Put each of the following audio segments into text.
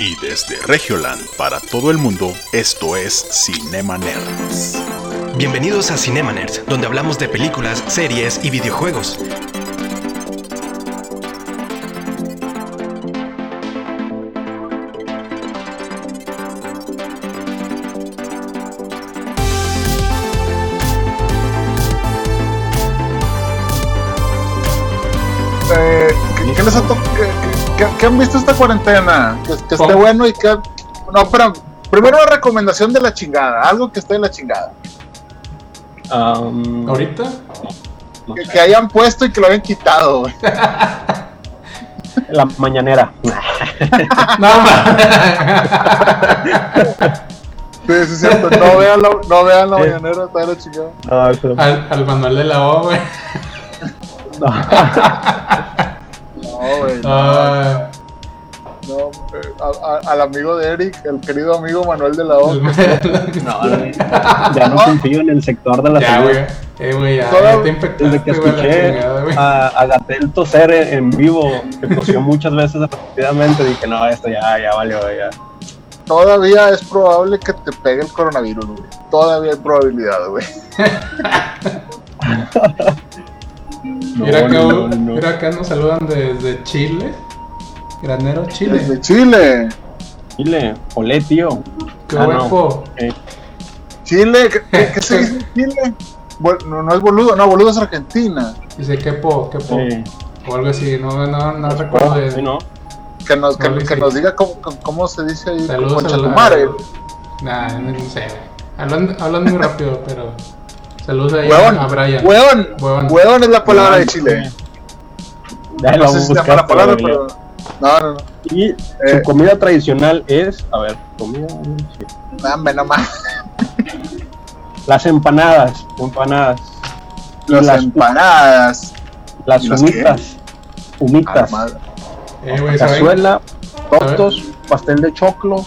Y desde Regioland para todo el mundo, esto es Cinema Nerds. Bienvenidos a Cinema Nerds, donde hablamos de películas, series y videojuegos. Cuarentena? Que, que esté bueno y que... No, pero primero una recomendación de la chingada, algo que esté de la chingada. ¿Ahorita? Que, hayan puesto y que lo hayan quitado, güey. La mañanera. No. Sí, sí, es cierto. No vean la, no vean la Sí. mañanera, está de la chingada. No, eso- al, al manual de la O, güey. no. No, güey. No, Ah, a- a- al amigo de Eric, el querido amigo Manuel de la O. No, no, ya no confío en el sector de la ya, salud. Eh, güey, ya, Toda- ya te Desde que escuché a, a Gatel toser en vivo, que tosió muchas veces repetidamente, dije, no, esto ya, ya valió, ya. Todavía es probable que te pegue el coronavirus, güey. Todavía hay probabilidad, güey. Mira, acá, no, no, no. mira acá nos saludan desde Chile. Granero Chile. Desde Chile. Chile, olé, tío. Qué Ah, no. guapo. Eh, Chile, ¿qué, qué- se dice Chile? No, no es boludo, no, boludo es Argentina. Dice quepo, quepo. eh, O algo así, no, no, no recuerdo de. sí, no. Que nos, que, que sí. nos diga cómo, cómo se dice ahí. Saludos a. Nah, no, sé. Hablan, hablan muy rápido, pero. Saludos ahí Huevón, a Brian. huevón, Huevón. huevón es la palabra de Chile. Ya No sé si se llama buscaste, la palabra, pero. No, no, no. Y Eh. su comida tradicional es, a ver, comida, sí. Dame nomás. las empanadas, empanadas, Las, las- empanadas. las ¿Y las humitas, humitas. Eh, cazuela, tortos, pastel de choclo,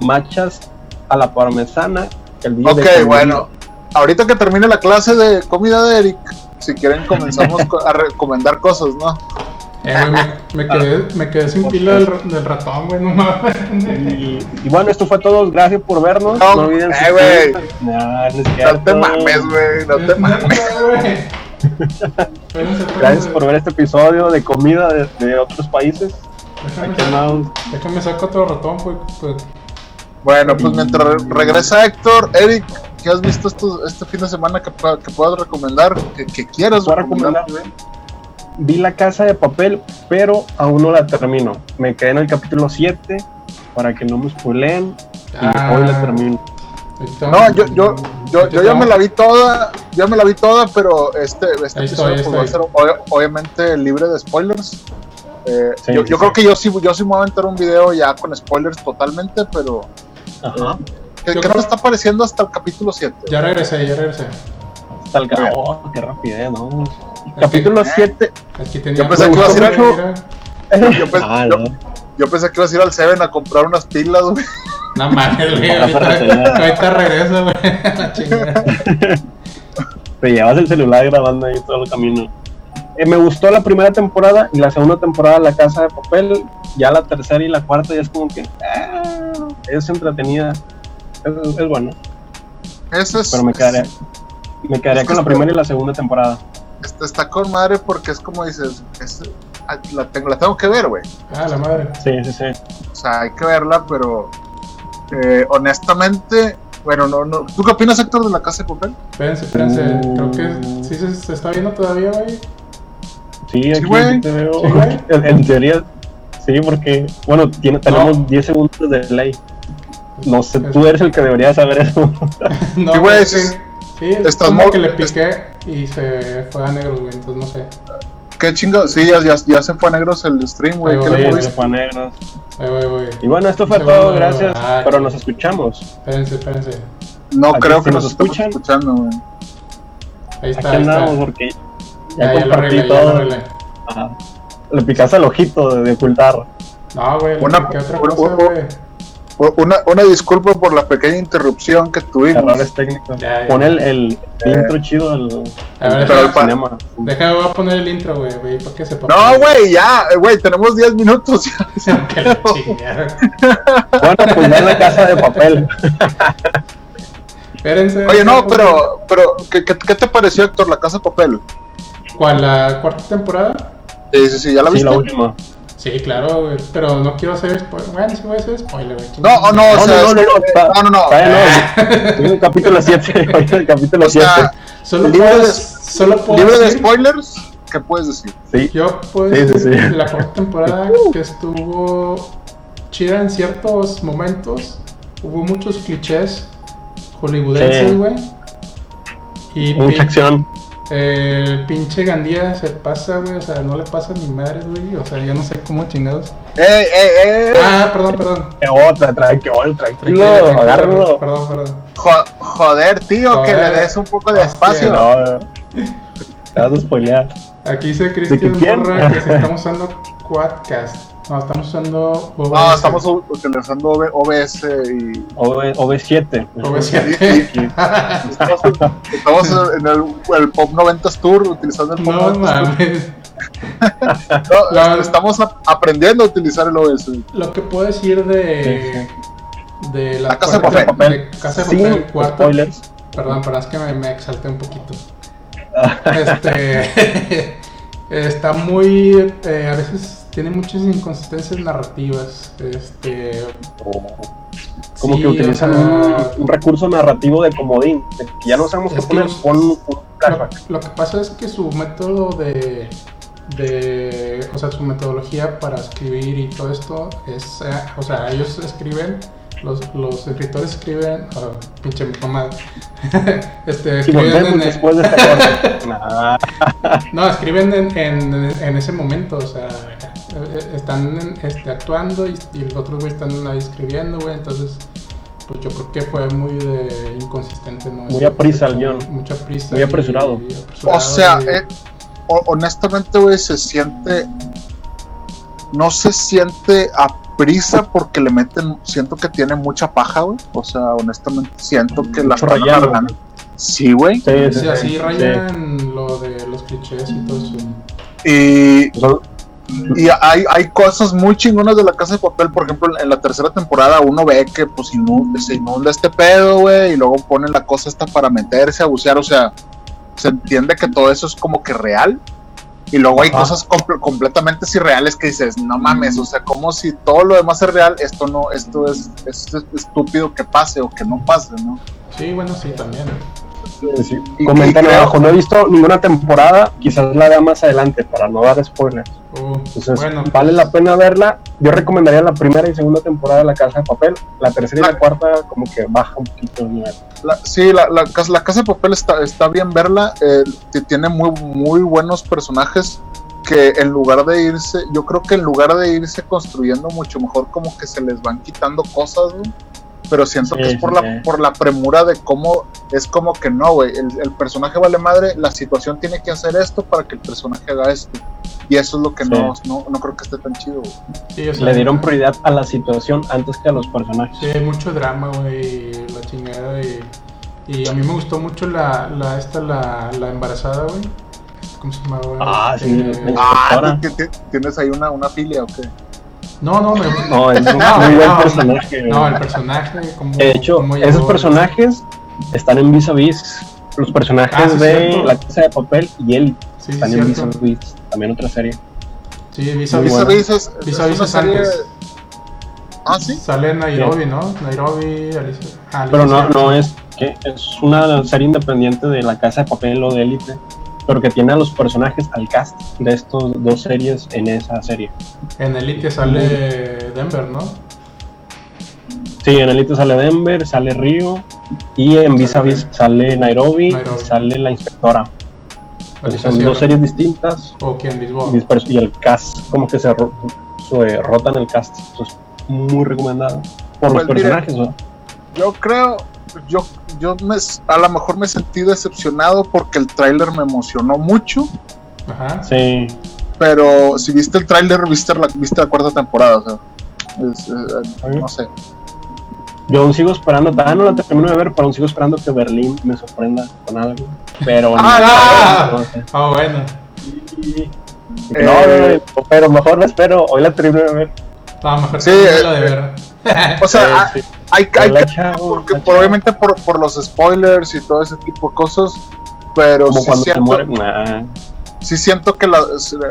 machas a la parmesana, el día Ok, de bueno. Ahorita que termine la clase de comida de Eric, si quieren comenzamos co- a recomendar cosas, ¿no? Eh, güey, me, me quedé, me quedé sin pila del, del ratón, güey, no mames. Y, y bueno, esto fue todo. Gracias por vernos. No, No, olviden eh, güey. Nah, no te mames, güey, no te Es mames. güey. Gracias por ver este episodio de comida de, de otros países. Déjame, déjame sacar otro ratón, pues. pues. Bueno, pues mientras re- regresa Héctor, Eric, ¿qué has visto esto- este fin de semana que, que puedas recomendar? Que, que quieras recomendar. recomendar. Vi la casa de papel, pero aún no la termino. Me quedé en el capítulo 7 para que no me spoileen. Y Ah. hoy la termino. No, yo, yo, yo, yo ya me la vi toda, ya me la vi toda, pero este, este episodio estoy, pues, va a ser ob- obviamente libre de spoilers. Eh, Sí, yo sí, yo sí. creo que yo sí, yo sí me voy a aventar un video ya con spoilers totalmente, pero Ajá. ¿qué, Yo qué creo- te está pareciendo hasta el capítulo 7? Ya regresé, ya regresé. Hasta el oh, qué rapidez, ¿no? Capítulo 7. Aquí tenía. Yo pensé que ibas a ir a- Mira, Yo, pens- Ah, yo- no. yo pensé que ibas a ir al Seven a comprar unas pilas, güey. No mames, güey. Ahorita, ahorita regreso, güey. La chingada. Te llevas el celular grabando ahí todo el camino. Eh, me gustó la primera temporada y la segunda temporada La Casa de Papel. Ya la tercera y la cuarta ya es como que ah, es entretenida. Es, es bueno. Ese es, Pero me quedaría, me quedaría es que con la primera y la segunda temporada. Está con madre porque es como dices, es- ah, la, tengo, la tengo que ver, güey. Ah, la madre. Sí, sí, sí. O sea, hay que verla, pero eh, honestamente, bueno, no, no. ¿Tú qué opinas, Héctor, de la casa de papel? Espérense, espérense. Mm. Creo que sí se, se está viendo todavía, güey. Sí, aquí güey. te veo. Sí, güey. en, en teoría, sí, porque, bueno, tiene, tenemos 10 segundos de delay. No sé, tú eres el que debería saber eso. No, Sí, güey, es que- sí. Sí, es Estás como que le piqué y se fue a negro, güey. Entonces no sé. Qué chingo, sí, ya, ya, ya se fue a negros el stream, güey. ¿Qué le se fue a negros. Güey. Y bueno, esto fue todo, gracias. ah, pero nos escuchamos. Espérense, espérense. No Aquí creo que nos nos escuchan. escuchando, güey. Ahí está. Aquí ahí está. andamos porque ya, Ya, ya lo compartí ya lo todo. arreglé. Ajá. Le picaste al ojito de, de ocultar. No, güey, Una- otra cosa, güey. Una, una disculpa por la pequeña interrupción que tuvimos. Errores técnicos. Ya, ya. Pon el, el intro chido del cinema. Deja, voy a poner el intro, güey, güey, para que sepa. No, güey, ya, eh, güey, tenemos 10 minutos. Chingada. Bueno, pues ya en la casa de papel. Espérense. Oye, no, pero, pero ¿qué, qué, qué te pareció, Héctor, La Casa de Papel? ¿Cuál? ¿La cuarta temporada? Sí, sí, sí, ¿ya la Sí, viste? la última. Sí, claro, güey. Pero no quiero hacer spoiler. Bueno, sí voy a hacer spoiler, güey. No, o no, o No, sea, no, no, no, está- no, no, en el capítulo 7. Hoy en el capítulo O 7. sea, Solo puedo, de- solo puedo libre de decir- spoilers, ¿qué puedes decir? Sí. Yo puedo decir sí. la cuarta temporada que estuvo chida en ciertos momentos. Hubo muchos clichés hollywoodenses, güey. Y Mucha acción. Eh, el pinche Gandía se pasa, güey. O sea, no le pasa ni madres, güey. O sea, yo no sé cómo chingados. ¡Ey, ey, ey! Ah, perdón, perdón. Que otra, trae que otra, tranquilo, Tranquilo, agárralo. Perdón, perdón. Jo- joder, tío, que le des un poco de Hostia. espacio. No, te vas a spoilear. Aquí dice ¿De Cristian? Borra que si estamos usando Quadcast. No, estamos usando OBS. No, estamos utilizando OB- OBS y OV, OV7. OV7. estamos, estamos en el, el Pop 90 Tour utilizando el Pop No 90 Tour. mames. No, La- estamos aprendiendo a utilizar el OBS. Lo que puedo decir de. De la, La Casa de Papel. de Casa de Papel, cuarta. spoilers. Perdón, pero es que me, me exalté un poquito. Este. está muy. eh, a veces tiene muchas inconsistencias narrativas. Este. Como sí, que utilizan o sea, un, un recurso narrativo de comodín. de que ya no sabemos qué poner, pon un Lo, flashback. lo que pasa es que su método de, de. O sea, su metodología para escribir y todo esto es. eh, o sea, ellos escriben. Los, los escritores escriben. oh, pinche mamá. este, escriben en, después de esta No, escriben en, en, en ese momento, o sea, están en- este, actuando y, y los otros güey están ahí escribiendo, güey, entonces, pues yo creo que fue muy de inconsistente, ¿no? Muy aprisa el guion. Mucha prisa. Muy apresurado. y apresurado O sea, y- eh, ho- honestamente, güey, se siente. No se siente a prisa porque le meten. Siento que tiene mucha paja, güey. O sea, honestamente, siento que la están alargando. Sí, güey. sí, sí, sí, sí, así sí. rayan lo de los clichés y todo eso. Y, O sea, y hay, hay cosas muy chingonas de la casa de papel. Por ejemplo, en la tercera temporada uno ve que pues inunda, se inunda este pedo, güey. Y luego ponen la cosa esta para meterse, a bucear. O sea, se entiende que todo eso es como que real. Y luego hay cosas comple- completamente irreales que dices, no mames, o sea, como si todo lo demás es real, esto no, esto es, es estúpido que pase o que no pase, ¿no? Sí, bueno, sí, también. Sí. Abajo, no he visto ninguna temporada, quizás la vea más adelante para no dar spoilers. Uh, Entonces, bueno, vale la pena verla. Yo recomendaría la primera y segunda temporada de La Casa de Papel. La tercera y La- la cuarta como que baja un poquito el nivel. La- sí, la, la, casa- la casa de papel está, está bien verla, eh, tiene muy, muy buenos personajes que en lugar de irse, yo creo que en lugar de irse construyendo mucho mejor, como que se les van quitando cosas, güey. Pero siento Sí, que es por sí, la, por la premura de cómo es como que no, güey. El, el personaje vale madre, la situación tiene que hacer esto para que el personaje haga esto. Y eso es lo que Sí. no, no, no creo que esté tan chido, güey. sí, o sea, Le dieron prioridad a la situación antes que a los personajes. Sí, hay mucho drama, güey, la chingada y, y a mí me gustó mucho la, la esta, la, la embarazada, güey. ¿Cómo se llama, güey? Ah, sí, Eh, Ah, Ahora. ¿ti- ti- ¿tienes ahí una, una filia o qué? No, no, me, No, es un No, muy buen no, personaje. no, el personaje, como De hecho, esos personajes están en vis a vis. Los personajes Ah, sí, de cierto. La Casa de Papel y él Sí, sí, están en vis a vis. También otra serie. Sí, Vis a vis es, Vis es a vis una es serie. antes. Ah, sí. Sale en Nairobi, ¿no? Nairobi, Alicia. ah, Pero no, no es que es una serie independiente de La Casa de Papel o de Élite, pero que tiene a los personajes al cast de estos dos series en esa serie. En Elite sale Denver, ¿no? Sí, en Élite sale Denver, sale Río y en Vis a Vis sale Nairobi, Nairobi. y sale la inspectora. Alicia Son dos series distintas O quien Lisboa. dispers- y el cast como que se, se rotan el cast. Entonces, muy recomendado por los Pues mira, personajes. ¿no? Yo creo, yo, yo me, a lo mejor me sentí decepcionado porque el tráiler me emocionó mucho, Ajá. Sí, pero si viste el tráiler, viste la, viste la cuarta temporada, o sea, es, eh, no sé. Yo aún sigo esperando, todavía no la termino de ver, pero aún sigo esperando que Berlín me sorprenda con algo. Pero Ah, no, no sé. Ah, bueno. No, Eh, no, pero mejor me espero, hoy la termino de ver. No, mejor Sí, eh, la de ver. O sea, ah, Sí, sí. Hay, hay que chavo, porque por- chavo. obviamente por, por los spoilers y todo ese tipo de cosas, pero Como sí cuando se siento, muere. Nah. sí siento que la,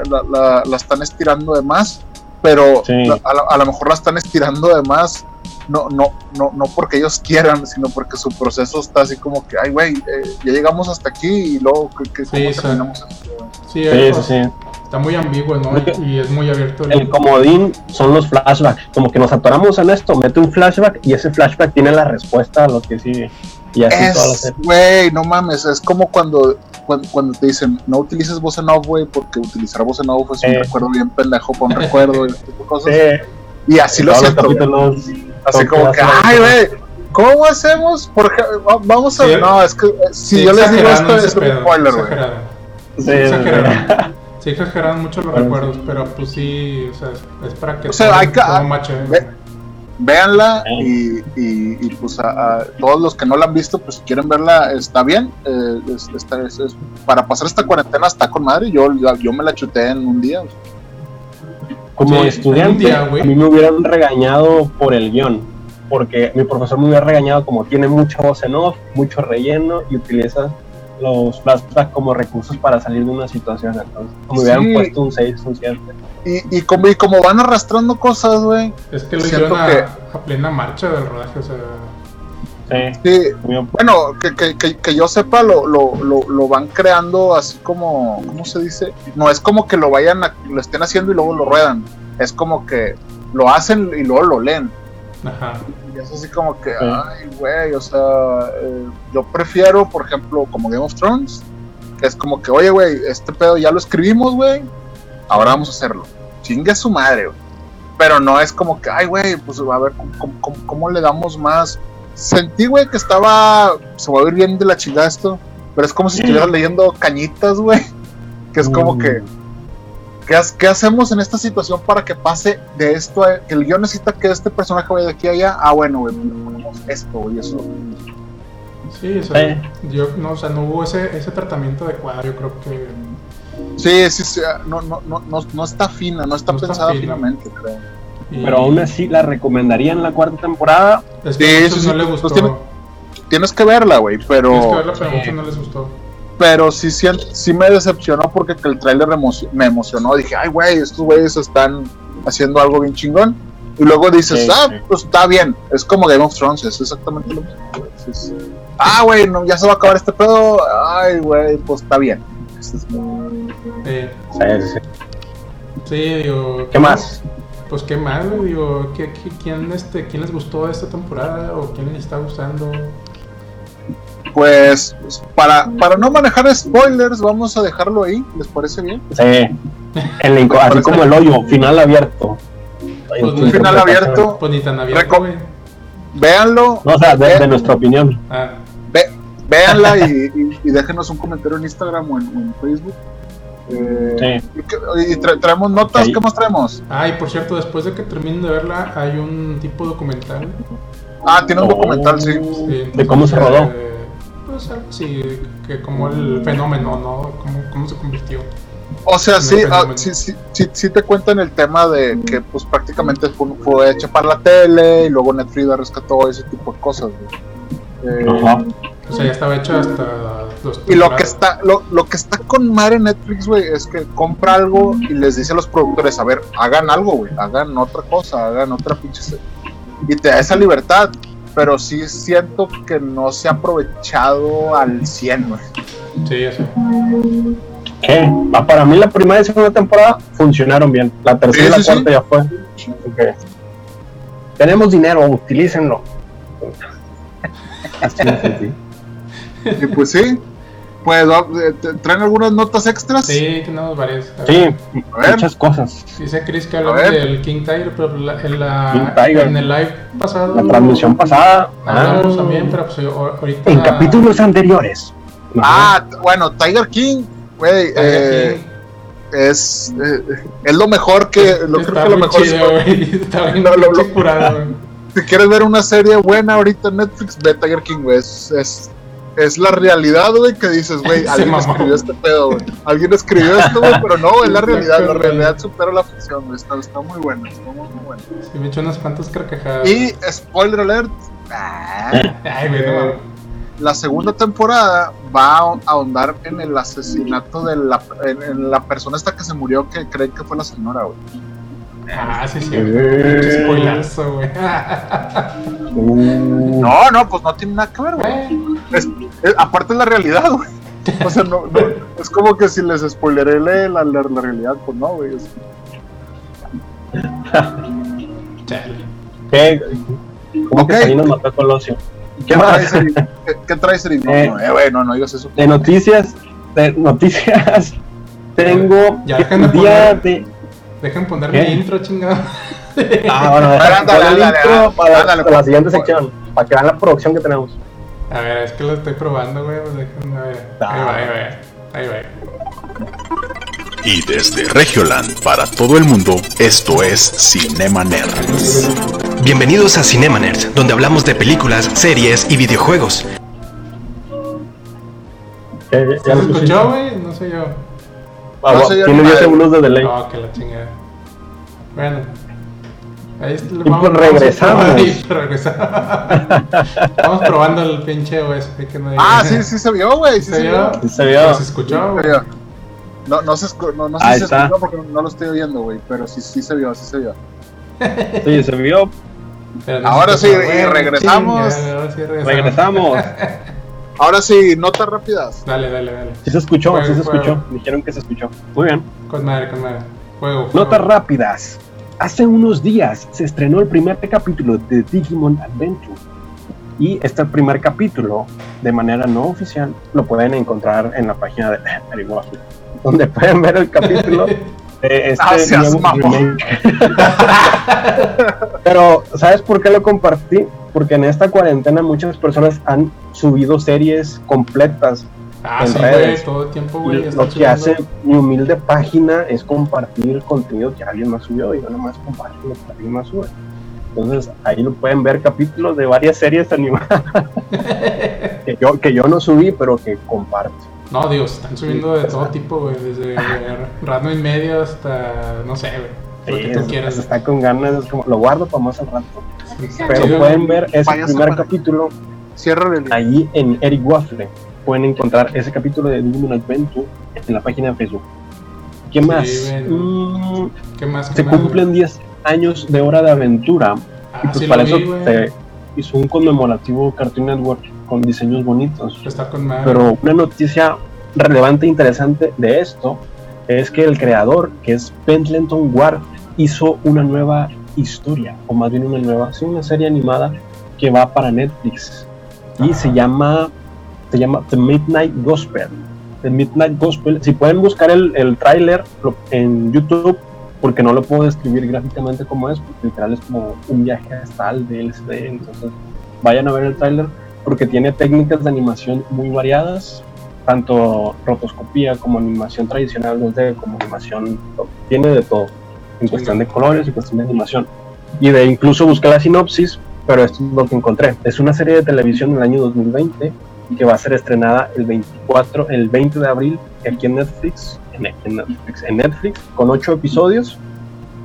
la, la- la están estirando de más, pero Sí. la- a, lo- a lo mejor la están estirando de más, no, no, no, no porque ellos quieran, sino porque su proceso está así como que, ay, güey, eh, ya llegamos hasta aquí y luego, ¿qué, qué- Sí, ¿cómo sí. terminamos esto? Sí, Sí, sí, sí. Está muy ambiguo, ¿no? Y es muy abierto. El comodín son los flashbacks. Como que nos atoramos en esto, mete un flashback y ese flashback tiene la respuesta a lo que sigue. Y así toda la Es, serie. güey, no mames, es como cuando, cuando, cuando te dicen, no utilices voz en off, güey, porque utilizar voz en off es un Eh. recuerdo bien pendejo para un recuerdo y ese tipo de cosas. Sí, Y así lo todos los siento. Así como que, ay, güey, ¿cómo hacemos? Porque va- vamos a. Sí. no, es que eh, si Sí, yo les digo esto, es un spoiler, güey. Sí, Sí, exageraron. Mucho los Bueno, recuerdos, pero pues sí, o sea, es para que O sea, hay que- todo mache. ve- Véanla Sí. y, y, y, pues a, a todos los que no la han visto, pues si quieren verla, está bien. eh, es- está- es- es- para pasar esta cuarentena está con madre. Yo, yo, yo me la chuté en un día. Como Sí, estudiante, día, güey. a mí me hubieran regañado por el guion. Porque mi profesor me hubiera regañado como tiene mucha voz en off, mucho relleno y utiliza los flashbacks como recursos para salir de una situación. Entonces, me hubieran Sí. puesto un 6, un 7. Y, y, como, y como van arrastrando cosas, güey. Es que lo hicieron a, que- a plena marcha del rodaje, o sea, Sí, Bueno, que, que, que, que yo sepa, lo, lo, lo, lo van creando así como, ¿cómo se dice? No es como que lo vayan a, lo estén haciendo y luego lo ruedan. Es como que lo hacen y luego lo leen. ajá. Y es así como que, Sí. ay, güey, o sea, eh, yo prefiero, por ejemplo, como Game of Thrones, que es como que, oye, güey, este pedo ya lo escribimos, güey, ahora vamos a hacerlo. Chingue su madre, güey. Pero no es como que, ay, güey, pues a ver, ¿cómo, cómo- cómo- cómo le damos más? Sentí, güey, que estaba, se va a ir bien de la chingada esto, pero es como si estuvieras leyendo cañitas, güey, que es como Mm. que, ¿Qué, qué hacemos en esta situación para que pase de esto a que el guion necesita que este personaje vaya de aquí a allá? Ah, bueno, güey, pues le ponemos esto y eso. Sí, o sea, Sí. yo, no, o sea, no hubo ese, ese tratamiento adecuado, yo creo que... Sí, sí, sí, ah, no, no, no, no, está fina, no está No está pensada fina. finamente, creo. y- Pero aún así la recomendaría en la cuarta temporada. Es que Sí, a muchos sí, no sí, les pues gustó. tiene- Tienes que verla, güey, pero, Tienes que verla, pero a muchos no les gustó. Pero sí, sí, sí me decepcionó porque que el tráiler me emocionó. Dije, ay, güey, estos güeyes están haciendo algo bien chingón. Y luego dices, Sí, ah, sí. pues está bien. Es como Game of Thrones, es exactamente lo mismo. Es- ah, güey, no, ya se va a acabar este pedo. Ay, güey, pues está bien. Es- es- Eh, Sí, sí. sí, digo... ¿Qué más? Pues qué más, güey, digo, ¿qué, qué- quién, este, ¿quién les gustó esta temporada o quién les está gustando? Pues para, para no manejar spoilers, vamos a dejarlo ahí. ¿Les parece bien? Sí. El así como el hoyo, final abierto. Pues, Un final abierto. Pues ni tan abierto, güey. Véanlo, No, o sea, de, de nuestra opinión. Ah, ve- véanla y, y- y déjenos un comentario en Instagram o en, Facebook. Eh, Sí. y, tra- traemos notas. ¿qué más traemos? Ah, y por cierto, después de que terminen de verla, hay un tipo documental. Ah, tiene un Oh. documental, sí. sí, ¿De cómo se rodó? eh, pues algo así, que como el fenómeno, ¿no? Cómo, cómo se convirtió. O sea, sí, ah, sí, sí, sí, sí te cuentan el tema de que pues prácticamente fue, fue hecha para la tele y luego Netflix la rescató ese tipo de cosas. güey. Eh, Ajá. O sea, ya estaba hecho hasta los Y lo que está, lo, lo que está con madre Netflix, güey, es que compra algo y les dice a los productores, a ver, hagan algo, güey, hagan otra cosa, hagan otra pinche se-". y te da esa libertad. Pero sí siento que no se ha aprovechado al 100, güey. Sí, eso. ¿Qué? Ah, Para mí la primera y segunda temporada funcionaron bien. La tercera Sí, y la sí, cuarta ya fue. Ok. Tenemos dinero, utilícenlo. Así de sencillo. Y pues sí, pues va- eh, traen algunas notas extras. Sí, tenemos varias. Sí, A ver. muchas cosas. Dice Chris que hablamos del King Tiger, pero la- en, la, King Tiger. en el live pasado. La transmisión pasada. Hablamos ah, también, pero pues ahorita. en capítulos anteriores. Ah, bueno, Tiger King, güey, Tiger eh, King. es, eh, es lo mejor que, lo creo Está que lo muy mejor chido. Está bien Lo- lo- curado, güey. si quieres ver una serie buena ahorita en Netflix, ve Tiger King, güey. Es, es, es la realidad, güey, que dices, güey, alguien escribió este pedo, güey. Alguien escribió esto, güey, pero no, es la realidad. La realidad supera la ficción, güey. Está, está muy buena, está muy, muy buena. Sí, me eché unas cuantas carcajadas. Y, spoiler alert, ah, Ay, güey, Eh, la segunda temporada va a ahondar en el asesinato de la, en, en la persona esta que se murió que creen que fue la señora, güey. Ah, sí, sí. Eh. Spoilazo, güey. Uh, No, no, pues no tiene nada que ver, güey. Es- es- aparte es la realidad, güey. O sea, no, no, es como que si les spoileré la, la, la- realidad, pues no, güey. Es-. ¿Qué? ¿Cómo Ok. que Salinas mató a Colosio? ¿Qué ¿Qué más? traes? ¿Qué, qué traes, Eri? No, Eh. no, eh, güey, no, no digas eso. De noticias, de noticias, tengo Ya que día de... Dejen poner ¿Qué? mi intro, chingado. Ah, bueno, el ándale, intro ándale, para, la por- siguiente por- sección, para que vean la producción que tenemos. A ver, es que lo estoy probando, güey. Pues déjenme ver. Ahí va, ahí va. Ahí va. Y desde Regioland para todo el mundo, esto es Cinema Nerds. Bienvenidos a Cinema Nerds, donde hablamos de películas, series y videojuegos. Eh, ¿Se ya lo escuchó, güey? No sé yo. Ah, tiene ni 10 madre. segundos de delay. Oh, que la chingada. Bueno. Ahí pues regresamos. Ahí, regresamos. Vamos probando el pinche USB que no Ah, sí, sí se vio, güey. Sí ¿Se se vio? Sí se vio. ¿Se escuchó, Se güey? vio. No, no se, escu- no, no sé Ahí si se escuchó porque no, lo estoy oyendo, güey. Pero sí, sí se vio, sí se vio. Sí, se vio. Ahora sí, y regresamos. chinga, ahora sí regresamos. Regresamos. Ahora sí, notas rápidas. Dale, dale, dale. Sí se escuchó, Fuego, sí se fuego. escuchó. Dijeron que se escuchó. Muy bien. Con madre, con madre. Fuego, fuego. Notas rápidas. Hace unos días se estrenó el primer capítulo de Digimon Adventure. Y este primer capítulo, de manera no oficial, lo pueden encontrar en la página de donde pueden ver el capítulo de este Ah, seas nuevo remake. Pero, ¿sabes por qué lo compartí? Porque en esta cuarentena muchas personas han subido series completas Ah, en sí, redes. güey, todo el tiempo, y güey. lo que hace mi humilde página es compartir contenido que alguien más subió y yo nomás comparto lo que alguien más sube. Entonces ahí lo pueden ver capítulos de varias series animadas que yo, que yo no subí, pero que comparto. No, digo, se están subiendo de todo tipo, güey. Desde Ratno y medio hasta, no sé, güey. Lo Sí, que tú es- quieras. está con ganas, es como, lo guardo para más al rato. Sí, Pero güey. pueden ver ese primer para- capítulo Cierra el ahí en Eric Waffle. Pueden encontrar ese capítulo de Digimon Adventure en la página de Facebook. ¿Qué Sí, más? Mm, ¿Qué más? ¿Qué se cumplen 10 años de Hora de Aventura? Ah, Y pues sí para eso vi, se hizo un conmemorativo Cartoon Network con diseños bonitos. Está con madre. Pero una noticia relevante e interesante de esto es que el creador, que es Pendleton Ward, hizo una nueva historia, o más bien una nueva, sí, una serie animada que va para Netflix. Y Ajá. se llama, se llama The Midnight Gospel. The Midnight Gospel, si pueden buscar el, el tráiler en YouTube, porque no lo puedo describir gráficamente como es, porque literal es como un viaje astral de LSD, entonces vayan a ver el tráiler porque tiene técnicas de animación muy variadas, tanto rotoscopía como animación tradicional 2D, como animación, tiene de todo, en cuestión de colores y cuestión de animación. Y de incluso busqué la sinopsis, pero esto es lo que encontré. Es una serie de televisión en el año 2020 y que va a ser estrenada el 24, el 20 de abril aquí en Netflix, en, en Netflix, en Netflix, con ocho episodios.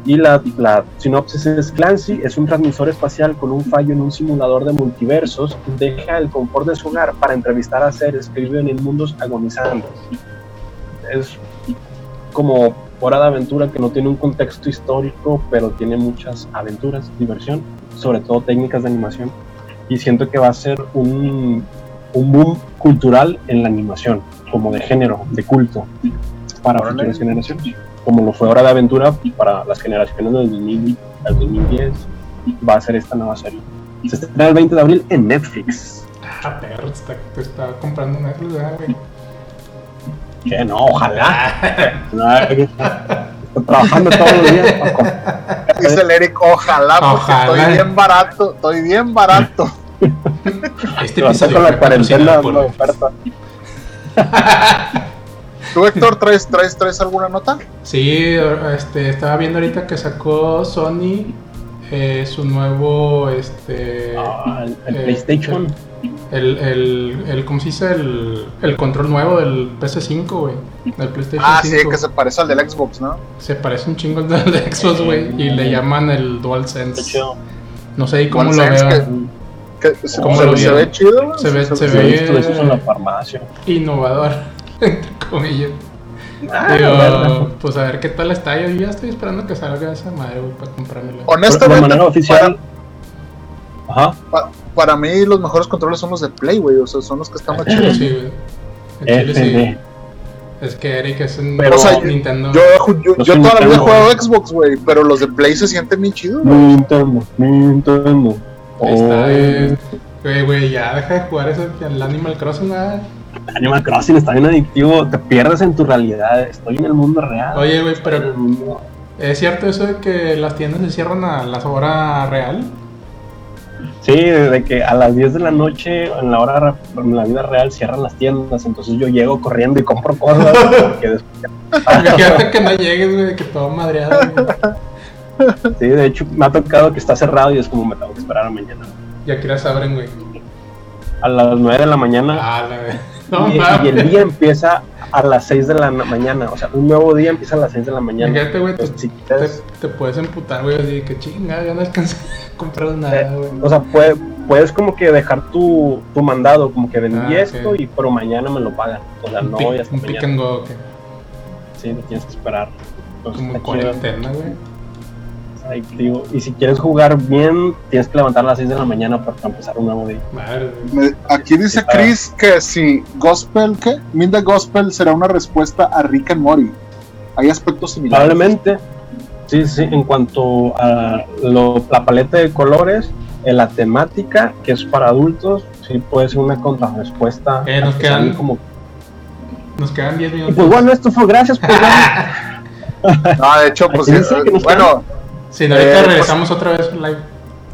Y la, la sinopsis es Clancy es un transmisor espacial con un fallo en un simulador de multiversos. Deja el confort de su hogar para entrevistar a seres que viven en mundos agonizantes. Es como hora de aventura que no tiene un contexto histórico, pero tiene muchas aventuras, diversión, sobre todo técnicas de animación. Y siento que va a ser un, un boom cultural en la animación, como de género, de culto, para Órale. futuras generaciones. Como lo fue Hora de Aventura para las generaciones del 2000 al 2010, va a ser esta nueva serie. Se estrena el 20 de abril en Netflix. Ah, perro, está, te está comprando Netflix, ¿verdad, güey? Que no, ojalá. Estoy trabajando todos los días. Paco. Dice el Eric, ojalá, porque Ojalá. estoy bien barato, estoy bien barato. Este episodio con la cuarentena, por- no oferta. ¿Tú, Héctor, traes, traes, traes alguna nota? Sí, este, estaba viendo ahorita que sacó Sony eh, su nuevo, este... Ah, el, el eh, PlayStation. El, el, el, ¿cómo se dice? El, el control nuevo del PS5, güey. Del PlayStation Ah, 5. sí, que se parece al del Xbox, ¿no? Se parece un chingo al del de Xbox, güey. Y le llaman el DualSense. chido. No sé ¿y cómo DualSense lo veo. Que se, ¿Cómo se- lo se ve chido, güey. Se ve- se Yo ve- en la farmacia. Innovador, entre comillas. Ah, Digo, pues a ver qué tal está. Yo ya estoy esperando que salga esa madre, güey, para comprármela. Honestamente, de manera oficial. Ajá. pa- para mí los mejores controles son los de Play, güey. O sea, son los que están más chidos. sí, güey. Sí. Es que Eric es un Pero- O sea, yo- Nintendo. Yo, yo, yo toda la vida he jugado. Xbox, güey, pero los de Play se sienten bien chidos, güey. Nintendo, Nintendo. Oh. eh. Güey, güey, ya deja de jugar ese, el Animal Crossing, ¿verdad? Animal Crossing está bien adictivo, te pierdes en tu realidad. Estoy en el mundo real. Oye, güey, pero ¿es cierto eso de que las tiendas se cierran a las horas real? Sí, de que a las 10 de la noche, en la hora, en la vida real, cierran las tiendas. Entonces yo llego corriendo y compro cosas. porque después- que no llegues, güey, que todo madreado. güey. sí, de hecho, me ha tocado que está cerrado y es como me tengo que esperar a mañana. Ya que las abren, güey. A las 9 de la mañana. Ah, la No, y, y el día empieza a las 6 de la na- mañana. O sea, un nuevo día empieza a las 6 de la mañana. Fíjate, güey, te, si te, quieres- te puedes emputar, güey, así que chinga, ya no alcancé a comprar nada, güey. O sea, puede- puedes como que dejar tu, tu mandado, como que vendí Ah, esto ok. y pero mañana me lo pagan. O sea, un no, ya está un mañana. go, que Sí, lo tienes que esperar. Entonces, como cuarentena, güey. Y si quieres jugar bien, tienes que levantar a las 6 de la mañana para empezar un nuevo día. Me- Aquí dice Chris que si Gospel, ¿qué? Minda Gospel será una respuesta a Rick and Morty. Hay aspectos similares. Probablemente, sí, sí, en cuanto a lo- la paleta de colores, en la temática, que es para adultos, sí puede ser una contrarrespuesta. Eh, nos quedan- como... Nos quedan 10 Y minutos. pues bueno, esto fue gracias por No, de hecho, pues nos bueno, no, ahorita Eh, pues- regresamos otra vez live.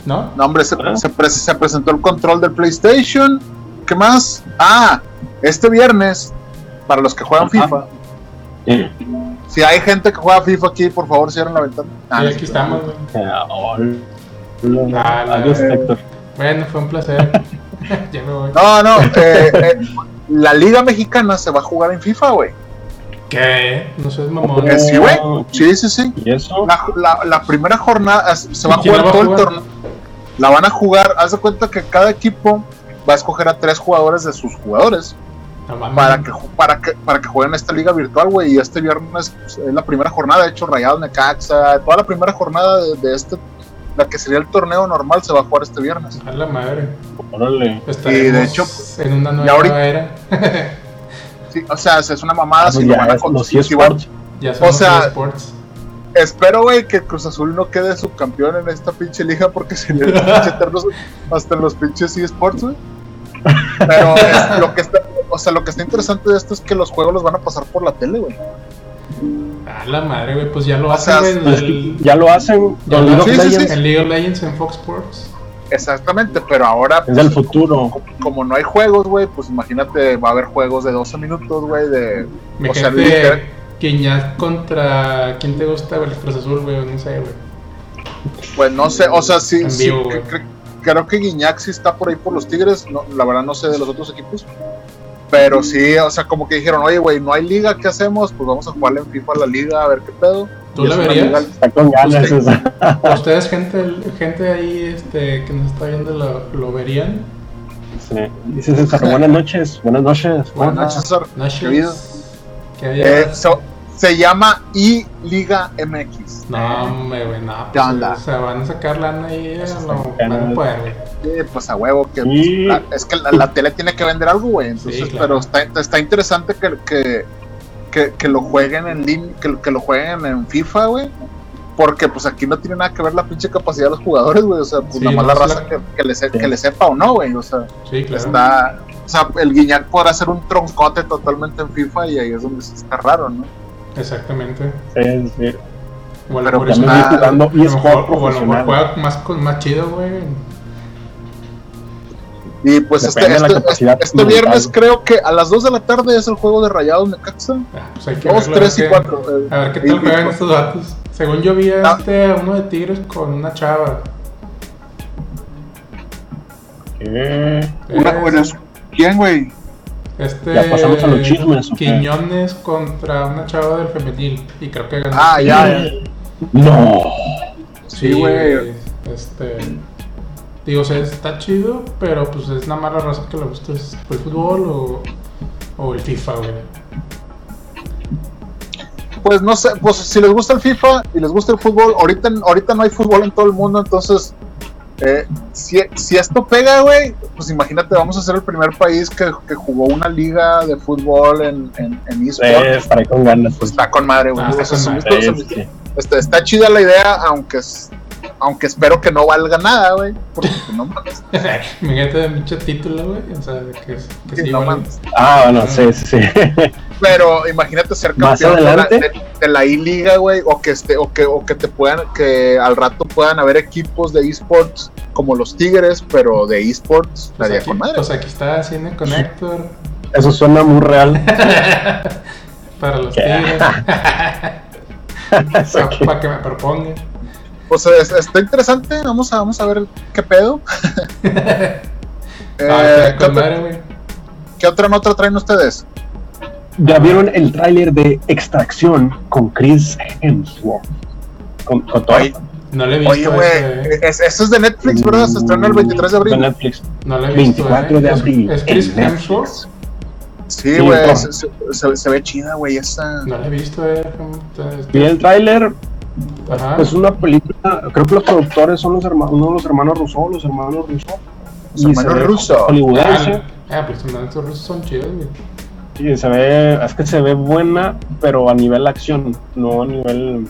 ¿No? no, hombre, se, Ah. se pre- se presentó el control del PlayStation. ¿Qué más? Ah, este viernes, para los que juegan Ajá. FIFA, si hay gente que juega FIFA aquí, por favor, cierren la ventana. Ah, Sí, aquí sí, estamos, güey. Ah, la- Adiós, Héctor. Bueno, fue un placer. ya me voy. No, no, eh, eh, la Liga Mexicana se va a jugar en FIFA, güey. ¿Qué? No seas mamón. Eh, sí, güey. Sí, sí, sí. ¿Y eso? La, la- la primera jornada se va a ¿Y jugar a todo el torneo. La van a jugar, haz de cuenta que cada equipo va a escoger a tres jugadores de sus jugadores No mames. para que ju- para que para que jueguen esta liga virtual, güey. Y este viernes pues, es la primera jornada, de hecho, Rayados Necaxa, toda la primera jornada de, de este, la que sería el torneo normal, se va a jugar este viernes. A la madre. Órale. Estaremos Y de hecho, en una y nueva ahorita- era. Sí, o sea, es una mamada si lo van a es con- los si van- eSports. ya somos sea. Espero, güey, que Cruz Azul no quede subcampeón en esta pinche liga porque sería el pinche eterno hasta en los pinches eSports, güey. Pero es- lo que está, o sea, lo que está interesante de esto es que los juegos los van a pasar por la tele, güey. A la madre, güey. Pues ya lo O hacen, sea, en el- ya lo hacen lo- League sí, sí, sí. En League of Legends en Fox Sports. Exactamente, pero ahora, Es del futuro. como, como no hay juegos, güey, pues imagínate, va a haber juegos de 12 minutos, güey, de... Me O sea, Guiñac contra. ¿Quién te gusta, güey? El Cruz Azul, güey. No sé, güey. Pues no sé, o sea, sí, En sí, vivo, cre- güey. cre- creo que Guiñac sí está por ahí por los Tigres, no, la verdad no sé de los otros equipos, pero sí, o sea, como que dijeron, oye, güey, no hay liga, ¿qué hacemos? Pues vamos a jugarle en FIFA la liga, a ver qué pedo. ¿Tú la verías? Está con ganas. Usted- esa. ¿A ustedes, gente, gente ahí este, que nos está viendo, lo, lo verían? Sí. Dice César, buenas noches. Buenas noches. Buenas noches, César. Noches. Querido. ¿Qué había? Eh, so- se llama I Liga MX. No, hombre, güey, no. ¿Qué pues, onda? O sea, van a sacar lana ahí, a güey. Eh, pues a huevo, que Sí. la- es que la, la tele tiene que vender algo, güey. Entonces, Sí, claro. pero está, está interesante que, que, que, que lo jueguen en línea, que, que lo jueguen en FIFA, güey. Porque pues aquí no tiene nada que ver la pinche capacidad de los jugadores, güey. O sea, pues Sí, nada más no, la raza la- que, que le se- que le sepa o no, güey. O sea, Sí, claro. está. O sea, el Guiñac podrá ser un troncote totalmente en FIFA y ahí es donde sí está raro, ¿no? Exactamente. Sí, sí. O a lo Pero mejor pues es una- nada, jugando a lo mejor- o a lo mejor juega más, con- más chido, güey. Y pues este, Depende de la este, capacidad este mental. viernes creo que a las 2 de la tarde es el juego de Rayados Necaxa. Ah, pues hay que 2, verlo, a 3 y ver 4. qué- A ver qué tal juegan estos datos. Según yo vi a Ah. este, uno de Tigres con una chava. ¿Qué? Una, Es- ¿Quién, güey? Este. Ya pasamos a los chismes. Quiñones contra una chava del femenil. Y creo que ganó. Ah, ya, ya. No. Sí, güey. Este. Digo, o sea, está chido, pero pues es una mala raza que le gusta es el fútbol o, o el FIFA, güey. Pues no sé, pues si les gusta el FIFA y les gusta el fútbol, ahorita, ahorita no hay fútbol en todo el mundo, entonces eh, si, si esto pega, güey, pues imagínate, vamos a ser el primer país que, que jugó una liga de fútbol en, en, en Sí, eSport. estaré con ganas. Pues está con madre, güey. Ah, está. Este, está chida la idea, aunque es- aunque espero que no valga nada, güey. Porque pues, no mames. Imagínate de mucho título, güey. O sea, de que, que sí, no vale. mames. Ah, bueno, sí, sí, sí. Pero imagínate ser campeón de la, adelante. de, de la I-Liga, güey, o que esté, o que, o que te puedan, que al rato puedan haber equipos de esports como los Tigres, pero de esports, Pues aquí, con madre. pues aquí está Cine con Héctor Eso suena muy real. para los tigres. Eso para, que- que me propongan. Pues es- está interesante, vamos a, vamos a ver qué pedo. Eh, Ah, ¿qué, madre, qué otra nota traen ustedes? ¿Ya vieron el tráiler de Extracción con Chris Hemsworth? Con, con todo. Oye, No le he visto. Oye, güey, es- eso es de Netflix, ¿verdad? Se estrena el 23 de De abril. Netflix. No le he visto. 24 eh. de Es- abril. Es Chris. Hemsworth. Sí, güey, se, se- se- se ve chida, güey, esa. No le he visto, eh. Vi el tráiler, Ajá. es una película, creo que los productores son los hermanos, uno de los hermanos Rousseau, los hermanos Rousseau. Los hermanos Russo. Hollywoodense. Ah, pues los rusos son chidos, güey. Y se ve, es que se ve buena, pero a nivel acción, no a nivel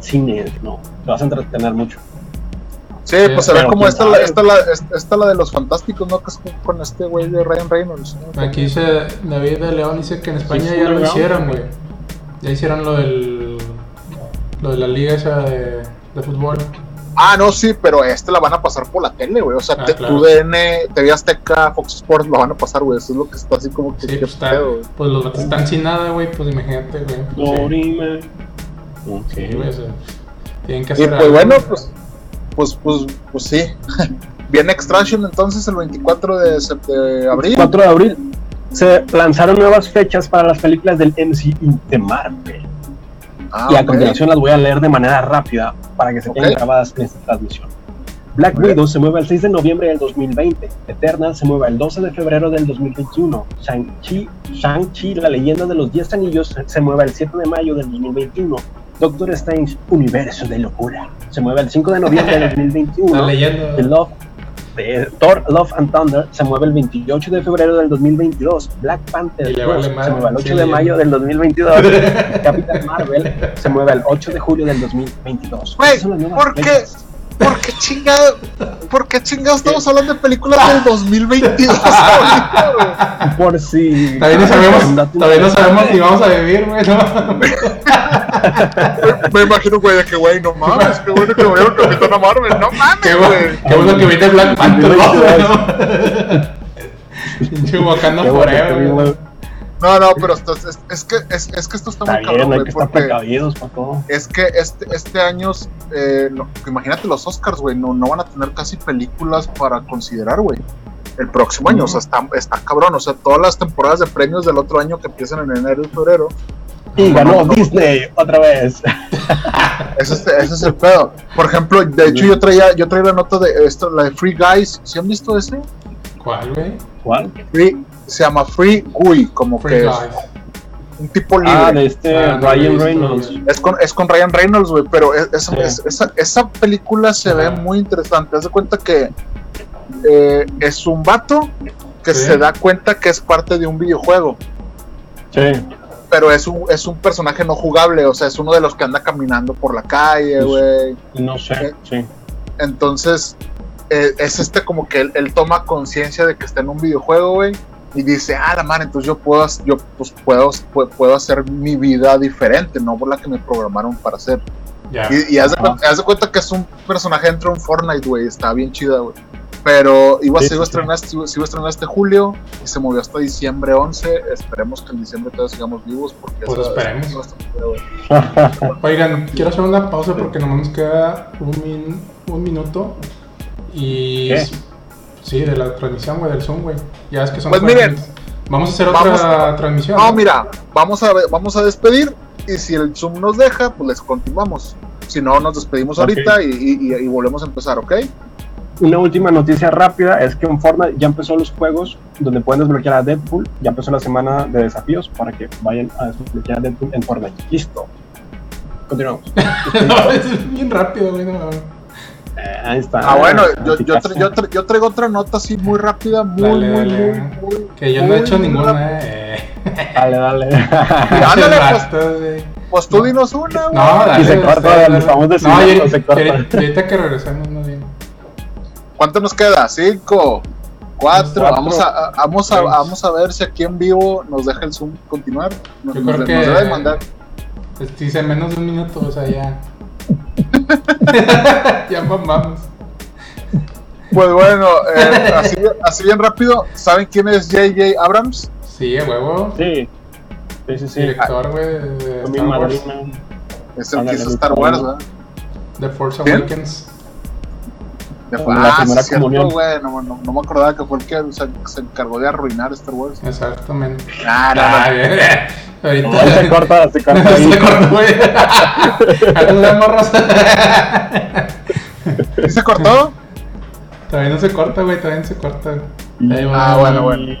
cine, no. Te vas a entretener mucho. Sí, Sí, pues se ve pero como esta, la, esta, la, esta, esta la de los fantásticos, ¿no? Que es con este güey de Ryan Reynolds. ¿no? Aquí dice David de León dice que en España Sí, ya lo León. hicieron, güey. Ya hicieron lo del lo de la liga esa de, de fútbol. Ah, no, sí, pero este la van a pasar por la tele, güey. O sea, Ah, te- claro. tu DN, TV Azteca, Fox Sports lo van a pasar, güey. Eso es lo que está así como que. Sí, pues, está, pedo, pues los vatos están sin nada, güey, pues imagínate, güey. Pues, sí. Ok. Sí, güey, o sea, tienen que Y hacer pues algo, bueno, pues, pues, pues, pues sí. Viene Extraction entonces el 24 de, sep- de abril. 4 de abril se lanzaron nuevas fechas para las películas del MCU de Marvel. Ah, y a ok. continuación las voy a leer de manera rápida para que se queden grabadas en esta transmisión. Black. Widow se mueve el 6 de noviembre del 2020. Eternal se mueve el 12 de febrero del 2021. Shang-Chi, Shang-Chi, la leyenda de los 10 anillos, se mueve el 7 de mayo del 2021. Doctor Strange, Universo de Locura, se mueve el 5 de noviembre del 2021. Está leyendo. The Love, de Thor, Love and Thunder se mueve el 28 de febrero del 2022. Black Panther Y le 2 vale se madre, mueve el 8 sí, de mayo del 2022. Capitán Marvel se mueve el 8 de julio del 2022. Güey, ¿por qué? fechas. ¿Por qué chingado? ¿Por qué chingado estamos hablando de películas del 2022 ahorita, güey? Por si. Todavía no sabemos, todavía no sabemos si vamos a vivir, güey, no. Me- Me imagino, güey, de que, güey, no mames, qué bueno que me vieron Capitana Marvel, no Qué mames, bueno, güey. qué bueno que viste Black Panther. Pinche Wakanda Qué bueno que Forever. No, no, pero esto, es, es que, es, es que esto está, Está muy bien, cabrón, hay güey, que estar porque precavidos para todo. es que este, este año, eh, no, imagínate los Oscars, güey, no, no van a tener casi películas para considerar, güey. El próximo año, o sea, está, está cabrón, o sea, todas las temporadas de premios del otro año que empiezan en enero y febrero, Y ganó no, no. Disney otra vez. ese es, ese es el pedo. Por ejemplo, de hecho yo traía, yo traía la nota de esto, la de Free Guys, ¿sí han visto ese? ¿Cuál, güey? ¿Cuál? Free, se llama Free Guy, como Free que es un tipo libre. Ah, de este Ah, Ryan Reynolds. Es con, es con Ryan Reynolds, güey, pero es- es- Sí. es- esa, esa película se ve muy interesante. Haz de cuenta que eh, es un vato que Sí. se da cuenta que es parte de un videojuego, Sí. pero es un, es un personaje no jugable, o sea, es uno de los que anda caminando por la calle, Pues- güey. No sé, sí. Entonces, eh, es este como que él, él toma conciencia de que está en un videojuego, güey. Y dice, ah, la madre, entonces yo puedo, yo pues puedo, pu- puedo hacer mi vida diferente, no por la que me programaron para hacer. Y, y haz, de, cuenta- haz de cuenta que es un personaje dentro de un Fortnite, güey. Está bien chida, güey. Pero iba, Sí, se, iba a sí, estrenar, se iba a estrenar este julio y se movió hasta diciembre 11. Esperemos que en diciembre todavía sigamos vivos porque Pues esperemos. esa- Oigan, quiero hacer una pausa porque nomás nos queda un, min- un minuto. Y. ¿Qué? Sí, de la transmisión, güey, del Zoom, güey. Ya es que son. Pues 40 miren. Vamos a hacer vamos- otra transmisión. No, mira, vamos a, ver- vamos a despedir y si el Zoom nos deja, pues les continuamos. Si no, nos despedimos Ok. ahorita y, y- y- volvemos a empezar, ¿ok? Una última noticia rápida es que en Fortnite ya empezó los juegos donde pueden desbloquear a Deadpool. Ya empezó la semana de desafíos para que vayan a desbloquear a Deadpool en Fortnite. Listo. Continuamos. no, es bien rápido, güey. no, ahí está. Ah, bueno, yo, Así yo, casi. tra- yo, tra- yo traigo otra nota así muy rápida, muy, Dale, muy, dale. muy, muy. Que yo no he hecho ninguna. Eh. Dale, dale. Ándale, pues. Pues tú dinos una, güey. No, dale, Y se corta, dale, nos dale. estamos No, decidiendo, y- se corta. y- ahorita que regresemos, no bien. ¿Cuánto nos queda? Cinco, cuatro. Cuatro. Vamos, a, a- vamos, a, vamos a ver si aquí en vivo nos deja el Zoom continuar. Nos, Yo nos- creo nos que- debe mandar. Pues, Dice menos de un minuto, o sea, ya. ya mamamos. Pues bueno, eh, así, así bien rápido. ¿Saben quién es J.J. Abrams? Sí, huevo. Sí. Sí, sí, sí. Director, güey, de, Star Wars. Es el que hizo Star. Wars, ¿verdad? The Force ¿Quién? Awakens. La ah, sí, primera es cierto, comunión. güey. No, no, no me acordaba que fue el que se, se encargó de arruinar Star Wars. Exactamente. Ah, no, Ah, no. bien. Ahorita. No, se corta, se corta ahí. Se cortó, güey. ¿Sí se cortó? Todavía no se corta, güey. Todavía no se corta. Ahí va. Ah, bueno, bueno.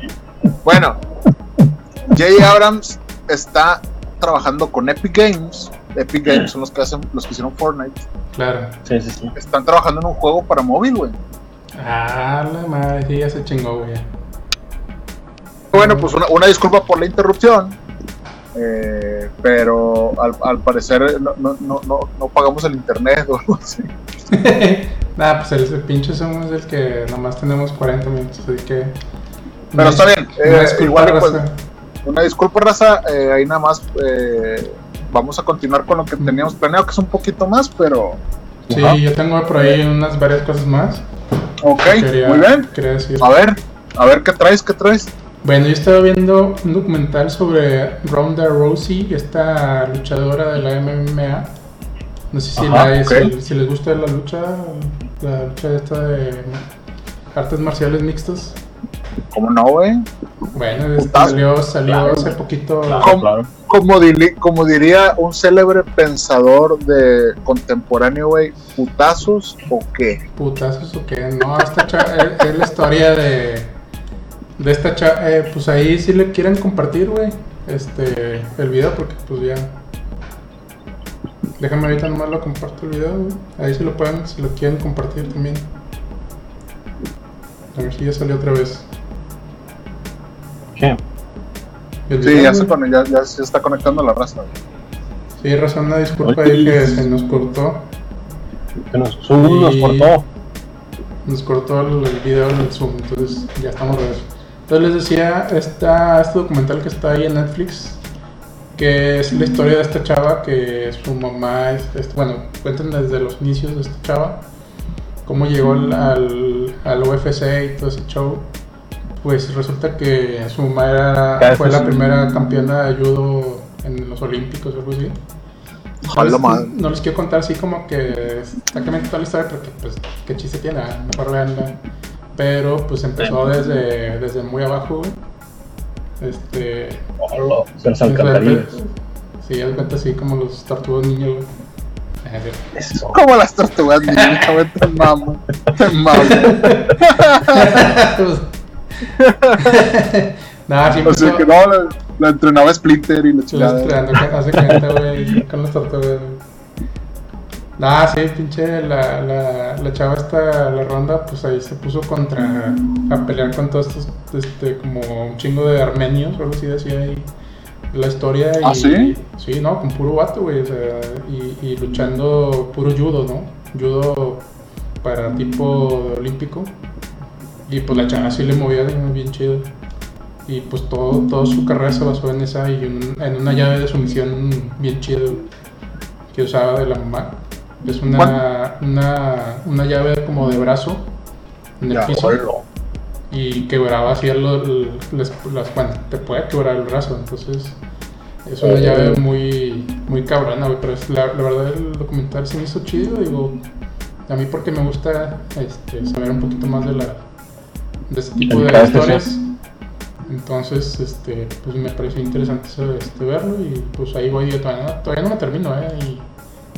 Bueno, J.J. Abrams está trabajando con Epic Games. Epic Games son los que hacen, los que hicieron Fortnite. Claro. Sí, sí, sí. Están trabajando en un juego para móvil, güey. Ah, la madre. Sí, ya se chingó, güey. Bueno, pues una, una disculpa por la interrupción. eh, pero al, al parecer no, no, no, no, pagamos el internet o algo así. Nada, pues el, ese pinche Zoom es el que nomás tenemos 40 minutos, así que. Pero está bien, eh, Una disculpa, igual pues, raza. Una disculpa, raza. eh, ahí nada más eh, vamos a continuar con lo que teníamos planeado, que es un poquito más, pero. Sí, Ajá. yo tengo por ahí unas varias cosas más. Ok, Quería, muy bien. Decir. A ver, a ver qué traes, qué traes. Bueno, yo estaba viendo un documental sobre Ronda Rousey, esta luchadora de la MMA. No sé si, Ajá, la- ok. si- si les gusta la lucha, la lucha esta de artes marciales mixtas. ¿Cómo no, güey? Bueno, salió, salió Claro. hace poquito. ¿Cómo? Claro. Como, dili- como diría un célebre pensador de contemporáneo, güey, ¿putazos o qué? putazos o qué, no, esta es, es la historia de de esta cha- eh, pues ahí sí le quieren compartir, güey, este, el video porque pues ya déjame ahorita nomás lo comparto el video, güey, ahí sí lo pueden, si lo quieren compartir también a ver si ya salió otra vez ¿Qué? Sí, ya se, ya, ya se está conectando la raza. sí, razón, una disculpa ahí que se nos cortó Que nos, Zoom nos cortó. nos cortó el, el video en el Zoom, entonces ya estamos de regreso. Entonces les decía, está este documental que está ahí en Netflix, que es la historia de esta chava, que su mamá es, es- bueno, cuentan desde los inicios de esta chava, cómo llegó al, al, al UFC y todo ese show. Pues resulta que su mamá era, fue pues, la primera campeona de judo en los Olímpicos o algo así. No les, madre. no les quiero contar así como que exactamente toda la historia porque pues qué chiste tiene, mejor veanla. Pero pues empezó desde, desde muy abajo. Este. Hola, de las es verdad, alcantarillas. Sí, es cuenta así como los tortugas niños. Eso. Como las tortugas güey, te mamo. Te mamo. Nada, sí O sea que no, la, la entrenaba Splinter y la chingada. entrenando que hace cuenta, güey, con los tortugas, güey. Nah, sí, pinche, la, la, la chava esta, la ronda, pues ahí se puso contra, a pelear con todos estos, este, como un chingo de armenios, o algo así decía ahí la historia. Y, ¿Ah, sí? Sí, no, con puro vato, güey, o sea, y, y luchando puro judo, ¿no? Judo para tipo olímpico. Y pues la chava sí le movía bien bien chido. Y pues todo, toda su carrera se basó en esa y un- en una llave de sumisión bien chido que usaba de la mamá. Es una, una, una llave como de brazo en el Ya, piso órale. y quebraba así las, las bueno, te puede quebrar el brazo, entonces es una llave muy muy cabrona, pero es, la, la verdad el documental se me hizo chido, digo, a mí porque me gusta este, saber un poquito más de la de este tipo de sí. historias. Entonces, este, pues me pareció interesante este, verlo y pues ahí voy yo todavía no, todavía no me termino, eh,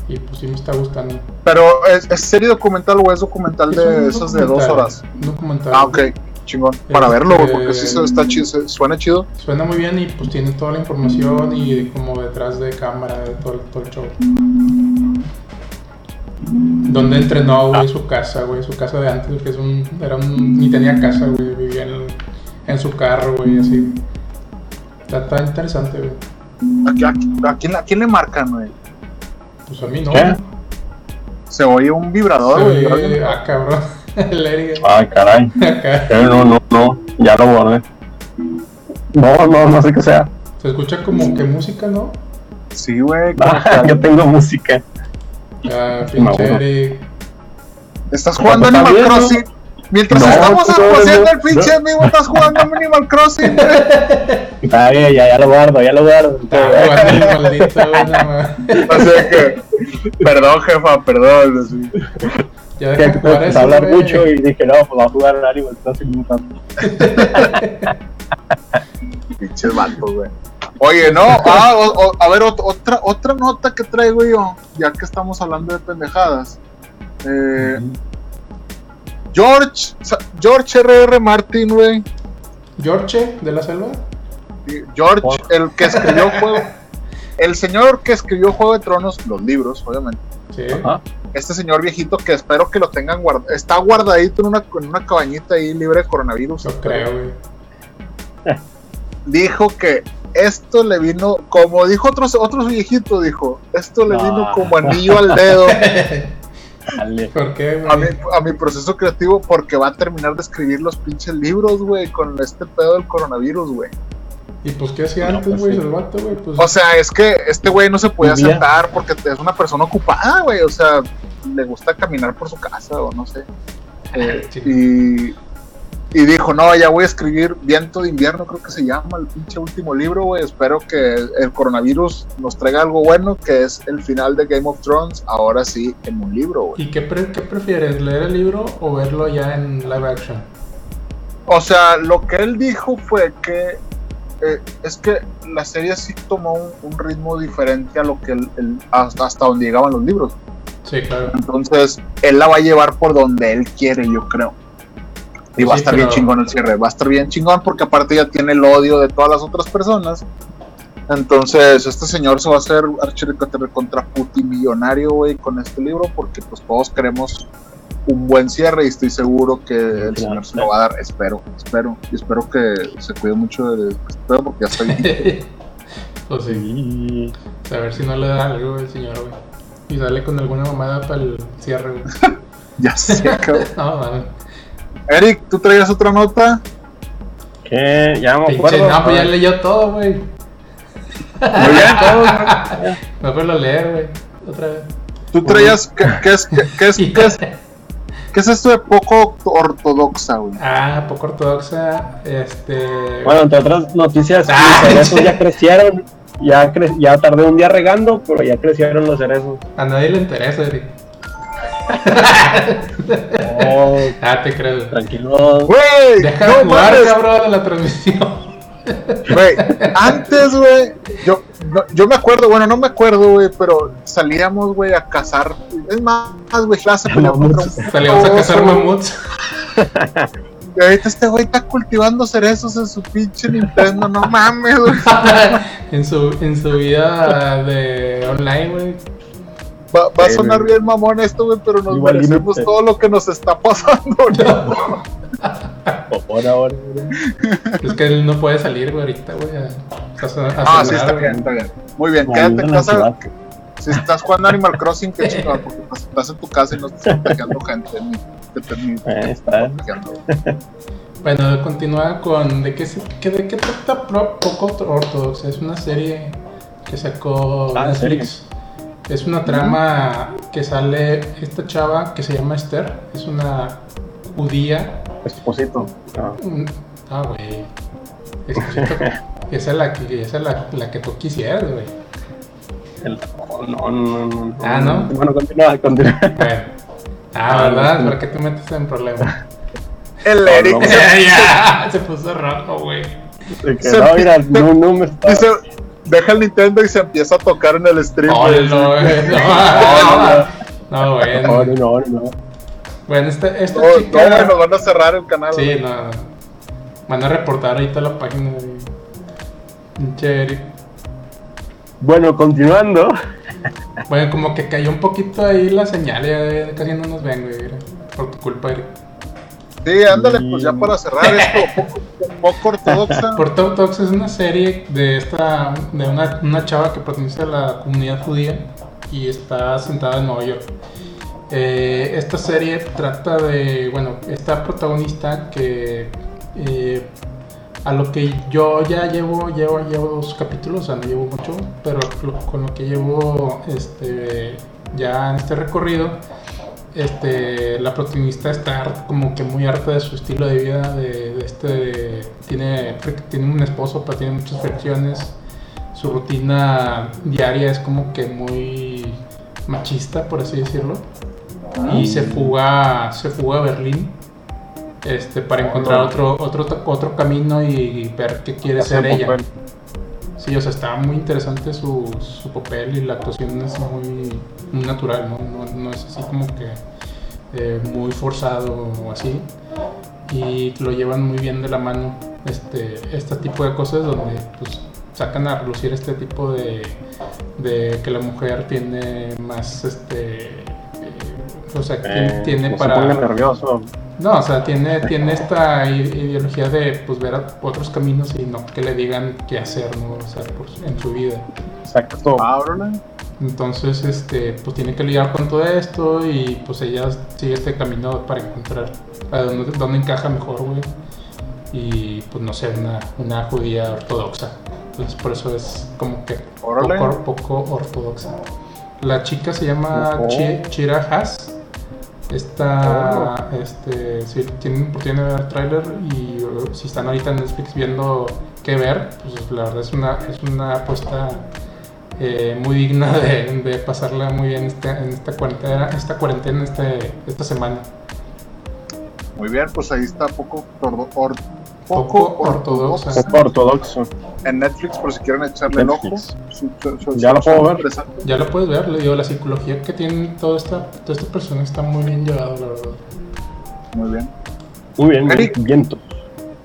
y, y pues sí me está gustando. Pero ¿es, es serie documental o es documental Es de esos de dos horas? documental. Ah, ok, chingón. Para Este- verlo, porque sí se- está chido, suena chido. Suena muy bien y pues tiene toda la información y como detrás de cámara de todo, todo el show. Donde entrenó, güey, su casa, güey, su casa de antes, que es un, era un, ni tenía casa, güey, vivía en, en su carro, güey, así. Está, está interesante, güey. ¿A, a- a quién, a quién le marcan, güey? Pues a mí no. ¿Qué? Se oye un vibrador, Se güey. ah, cabrón. El Eric Ay, caray. acá. Eh, no, no, no. Ya lo borré. No, no, no sé qué sea. Se escucha como que música, ¿no? Sí, güey. Ah, yo tengo música. Ah, pinche. Eric. Estás jugando Está Animal bien, ¿no? Crossing. Mientras No, estamos no, no, haciendo no, el pinche no. amigo, estás jugando Animal Crossing. Está bien, ya, ya lo guardo, ya lo guardo. Ah, jugando el maldito. O sea que, perdón, jefa, perdón. Ya Que eso, a hablar mucho y dije, no, pues va a jugar Animal Crossing un rato. Pinches vatos, güey. Oye, no, ah, o- o- a ver, ot- otra, otra nota que traigo yo, ya que estamos hablando de pendejadas. Eh, George, George R.R. Martin, güey. George de la selva. George, el que escribió Juego. El señor que escribió Juego de Tronos, los libros, obviamente. Sí. Ajá. Este señor viejito que espero que lo tengan guardado. Está guardadito en una, en una cabañita ahí libre de coronavirus. Yo creo, güey. Dijo que esto le vino, como dijo otro, otro viejito, dijo, esto le No. vino como anillo al dedo. ¿Por qué, a mi, güey? a mi proceso creativo porque va a terminar de escribir los pinches libros, güey, con este pedo del coronavirus, güey. ¿Y pues qué hacía No, antes, pues güey? sí. El vato, güey. Pues, O sea, es que este güey no se podía sentar porque es una persona ocupada, güey. O sea, le gusta caminar por su casa o no sé. Eh, Sí. y, y dijo, no, ya voy a escribir Viento de Invierno, creo que se llama el pinche último libro, güey. Espero que el coronavirus nos traiga algo bueno, que es el final de Game of Thrones, ahora sí, en un libro, güey. ¿Y qué, pre- qué prefieres? ¿Leer el libro o verlo ya en live action? O sea, lo que él dijo fue que eh, es que la serie sí tomó un, un ritmo diferente a lo que hasta, hasta donde llegaban los libros. Sí, claro. Entonces, él la va a llevar por donde él quiere, yo creo. Y va a estar bien chingón el cierre, va a estar bien chingón porque aparte ya tiene el odio de todas las otras personas. Entonces, este señor se va a hacer archirecontra contra millonario, güey, con este libro porque pues todos queremos un buen cierre y estoy seguro que el señor se lo va a dar, espero, espero, y espero que se cuide mucho de este pedo porque ya está bien. pues sí. Y- A ver si no le da algo el señor, güey. Y sale con alguna mamada para el cierre, güey. ya sé, cabrón. No, mames. Eric, ¿tú traías otra nota? ¿Qué? Ya me Pinche, acuerdo. no, pues ya leyó todo, güey. Muy bien. Me acuerdo leer, güey. Otra vez. ¿Tú traías qué, qué es, qué, qué es, qué es, qué es esto de poco ortodoxa, güey? Ah, poco ortodoxa. Este. Bueno, entre otras noticias, Ah, los cerezos ya crecieron. Ya, cre- ya tardé un día regando, pero ya crecieron los cerezos. A nadie le interesa, Eric. Oh, Ah, te creo. tranquilo. Güey, Deja de no jugar, mames, cabrón, la transmisión. güey. Antes, güey, yo, no- yo me acuerdo, bueno, no me acuerdo, güey, pero salíamos, güey, a cazar. Es más, güey, clase Salíamos a cazar mamuts. Y ahorita este güey está cultivando cerezos en su pinche Nintendo, no mames, güey. en, su, en su vida de online, güey. Va, va a sonar bien mamón esto, güey, pero nos Igual merecemos todo lo que nos está pasando, ¿no? Ahora, ahora. Es que él no puede salir, güey, ahorita, güey. a- a- a Ah, sí, está bien, está bien. Muy bien, quédate en casa. Si estás jugando Animal Crossing, qué chingón, porque estás en tu casa y no estás contagiando gente. Te- te- ni- Ahí está. contagiando. Bueno, continúa con. ¿De qué, se, que, de qué trata Pro- Poco? Es una serie que sacó Ah, Netflix. Es una trama que sale esta chava que se llama Esther. Es una judía. Esposito. Ah. Ah, güey. Esposito, Esa es la que, esa es la, la que tú quisieras, güey. El- no, no, no, no. Ah, ¿no? Bueno, continúa, continúa. Bueno. Ah, ¿verdad? ¿Para qué te metes en problemas? El Eric no. se, ya, se puso rojo, güey. Se no, mira, no, no me está. Deja el Nintendo y se empieza a tocar en el stream. No, güey. no, güey, no. No, No, bueno. no, no, no. Bueno, esta, esta No, no, chica. güey, nos van a cerrar el canal. Sí, güey. no. Van a reportar ahorita la página de. Pinche Eric. Bueno, continuando. Bueno, como que cayó un poquito ahí la señal, ya casi no nos ven, güey. Por tu culpa, Eric. Sí, ándale, pues ya para cerrar esto, poco, poco ortodoxa. Talks es una serie de esta de una, una chava que pertenece a la comunidad judía y está sentada en Nueva York. Eh, esta serie trata de, bueno, esta protagonista que eh, a lo que yo ya llevo, llevo, llevo dos capítulos, o sea, no llevo mucho, pero con lo que llevo este, ya en este recorrido, este, la protagonista está como que muy harta de su estilo de vida, de, de este, tiene, tiene un esposo, pero tiene muchas fricciones, su rutina diaria es como que muy machista, por así decirlo, y se fuga, se fuga a Berlín. Este, para encontrar otro, otro, otro camino y ver qué quiere ser ella. papel. Sí, o sea, está muy interesante su, su papel y la actuación es muy, muy natural, ¿no? No, no es así como que eh, muy forzado o así. Y lo llevan muy bien de la mano este, este tipo de cosas donde pues, sacan a relucir este tipo de, de que la mujer tiene más, este, eh, o sea, Eh, tiene para... Se nervioso. No, o sea, tiene, tiene esta i- ideología de pues ver a otros caminos y no que le digan qué hacer, ¿no? O sea, por en su vida. Exacto. Entonces, este, pues tiene que lidiar con todo esto y pues ella sigue este camino para encontrar a dónde, dónde encaja mejor, güey. Y pues no sé, una, una judía ortodoxa. Entonces por eso es como que poco, poco ortodoxa. La chica se llama Chira Haas. Esta, este, si tienen oportunidad de ver el tráiler y uh, si están ahorita en Netflix viendo qué ver, pues la verdad es una, es una apuesta eh, muy digna de, pasarla muy bien esta, en esta cuarentena, esta cuarentena, este, esta semana. Muy bien, pues ahí está poco, Poco poco ortodoxa. ortodoxa Poco ortodoxo. en Netflix por si quieren echarle el ojo. Su- su- Ya lo puedo ver. Ya lo puedes ver, le digo, la psicología que tiene toda esta, toda esta persona está muy bien llevada, la verdad. Muy bien. Muy bien, Eric. viento.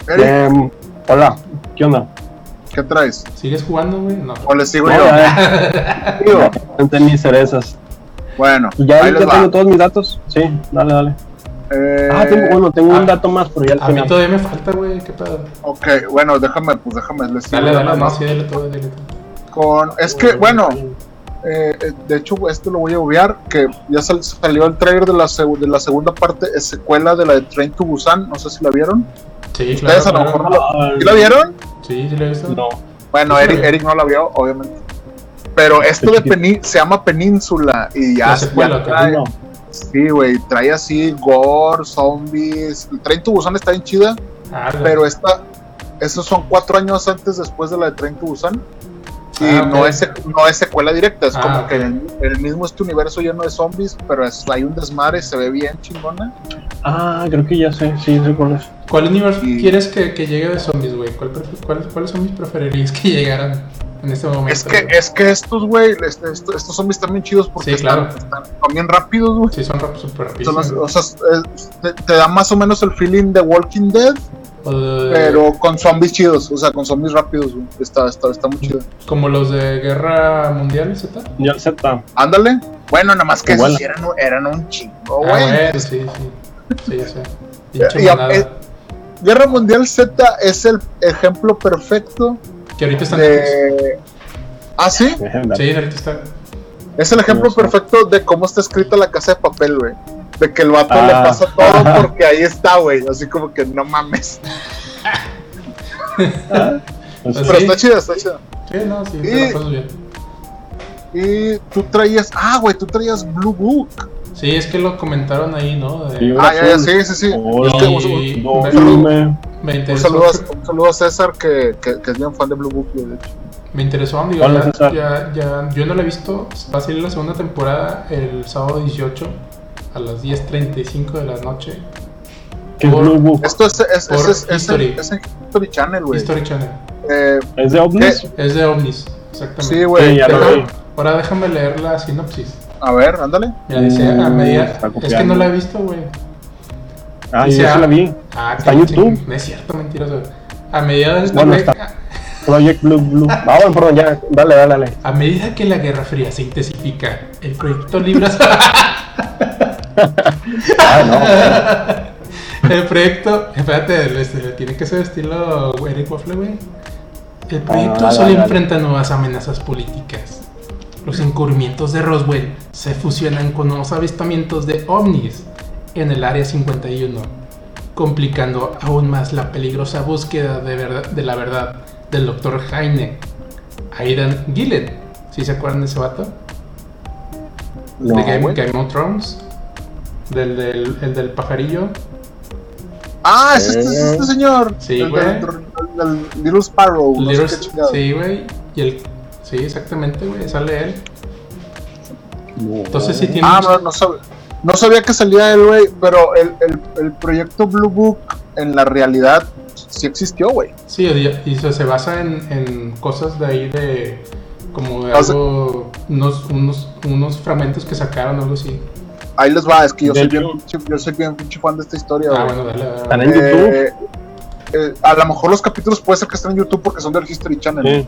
Eric, Em, hola, ¿qué onda? ¿qué traes? ¿Sigues jugando, güey? No. O les sigo No, yo. Digo, cerezas. Bueno, ¿Ya, ahí ya les va. tengo todos mis datos? Sí, dale, dale. Eh, Ah, tengo, bueno, tengo ah, un dato más, pero ya A mí final. todavía me falta, güey, qué pedo. Ok, bueno, déjame, pues déjame, les sigo Dale, dale, más sí, dale todo, dale todo. con, es que, bueno, eh, eh, de hecho, esto lo voy a obviar, que ya sal- salió el trailer de la, de la segunda parte, es secuela de la de Train to Busan, no sé si la vieron. Sí, Ustedes claro. a lo mejor claro. no lo- Ah, ¿Sí la vieron? Sí, sí, lo he visto. No. Bueno, la Eric. Eric no la vio, obviamente. Pero esto de Peni- se llama Península y ya, La secuela, ya trae- No. Sí, güey, trae así gore, zombies. El Train to Busan está bien chida, Ah, pero esta, esos son cuatro años antes después de la de Train to Busan. Y Ah, no, es, no es secuela directa, es Ah, como que el, el mismo este universo lleno de zombies, pero es- hay un desmadre, se ve bien chingona. Ah, creo que ya sé, sí, sé cuál es. ¿Cuál universo Y- quieres que, que llegue de zombies, güey? ¿Cuál, cuál- ¿Cuáles zombies preferirías que llegaran en este momento? Es que, güey? es que estos, güey, este- estos, estos zombies están bien chidos porque Sí, claro. están, están- bien rápidos, güey. Sí, son súper los- o sea, es- te, te da más o menos el feeling de Walking Dead, de- pero con zombies chidos, o sea, con zombies rápidos, güey. Está, está, está muy chido. Como los de Guerra Mundial, Z. Ya el Z. Ándale. Bueno, nada más que esos sí eran, eran un chingo, Ah, güey. bueno, sí, sí. Sí, manada. eh, Guerra Mundial Z es el ejemplo perfecto Que ahorita está en Netflix. de. Ah, sí. Sí, ahorita está. Es el ejemplo No sé. perfecto de cómo está escrita la casa de papel, güey. De que el vato Ah. le pasa todo porque ahí está, güey. Así como que no mames. Pues, Pues Pero sí. está chida, está chida. Sí, no, sí, Y- te la pasas bien. Y tú traías. Ah, güey, tú traías Blue Book. Sí, es que lo comentaron ahí, ¿no? De- Sí, Ah, ya, ya, sí, sí, sí. Hola, Es que un- un- No, un saludo- me un interesó. saludo a- un saludo a César, que, que, que es bien fan de Blue Book, de hecho. Me interesó, digo, Hola, ya, César. ya, ya- yo no la he visto. Va a salir la segunda temporada el sábado 18 a las 10.35 de la noche. ¿Qué es Por- Blue Book? Esto es, es, Por es, es, es, History. en- es en History Channel, güey. History Channel. Eh, ¿Es de ovnis? Es de ovnis, exactamente. sí, güey. Sí, ya lo Deja- vi. Ahora déjame leer la sinopsis. A ver, ándale. Dice a medida. Es que no la he visto, güey. Ah, Dice, sí ah, la vi. Ah, Está en YouTube. ching- No es cierto, mentiroso. A medida del Bueno, está. Project Blue Blue. Ah, bueno, perdón, ya. Dale, dale, dale. A medida que la Guerra Fría se intensifica, el proyecto Libras. Ah, el proyecto. Espérate, este, tiene que ser estilo Eric Waffle, güey. El proyecto Ah, dale, solo dale. enfrenta nuevas amenazas políticas. Los encubrimientos de Roswell se fusionan con nuevos avistamientos de ovnis en el Área 51, complicando aún más la peligrosa búsqueda de, verdad- de la verdad del Dr. Heine, Aidan Gillen. ¿Sí se acuerdan de ese vato? No, de Game, of Thrones. Del, del, el del pajarillo. Ah, es este, es este señor. Sí, el, güey. Little Sparrow. No Little- sé qué chingado. sí, güey. Y el. Sí, exactamente, güey. Sale él. No. Entonces sí tiene. Ah, mucho- no, no sabía, no sabía que salía él, güey. Pero el, el, el proyecto Blue Book en la realidad sí existió, güey. Sí, y, y se, se basa en, en cosas de ahí de. Como de algo. Unos, unos, unos fragmentos que sacaron, algo así. Ahí les va, es que yo soy, bien, pinche- yo soy bien pinche fan de esta historia, Ah, güey. bueno, dale. dale, Están en YouTube. Eh, eh, a lo mejor los capítulos puede ser que estén en YouTube porque son del History Channel. Sí.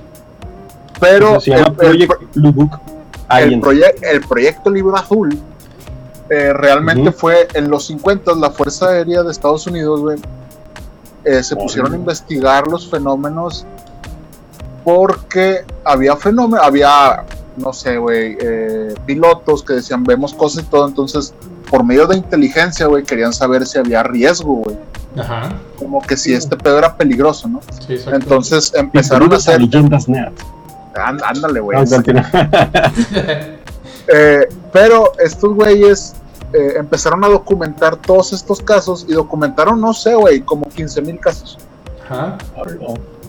Pero se llama el- el, Project Blue Book. el, Alguien. proye- el proyecto Libro Azul eh, realmente fue en los 50 la Fuerza Aérea de Estados Unidos, güey, eh, se pusieron a investigar los fenómenos porque había fenómenos, había, no sé, güey, eh, pilotos que decían vemos cosas y todo, entonces por medio de inteligencia, güey, querían saber si había riesgo, güey, Ajá. como que si este pedo era peligroso, ¿no? Sí. Entonces empezaron a hacer, Leyendas Nerd. Án- ándale, güey, Ah. Eh, pero estos güeyes eh, empezaron a documentar todos estos casos y documentaron, no sé, güey, como 15 mil casos. Ajá.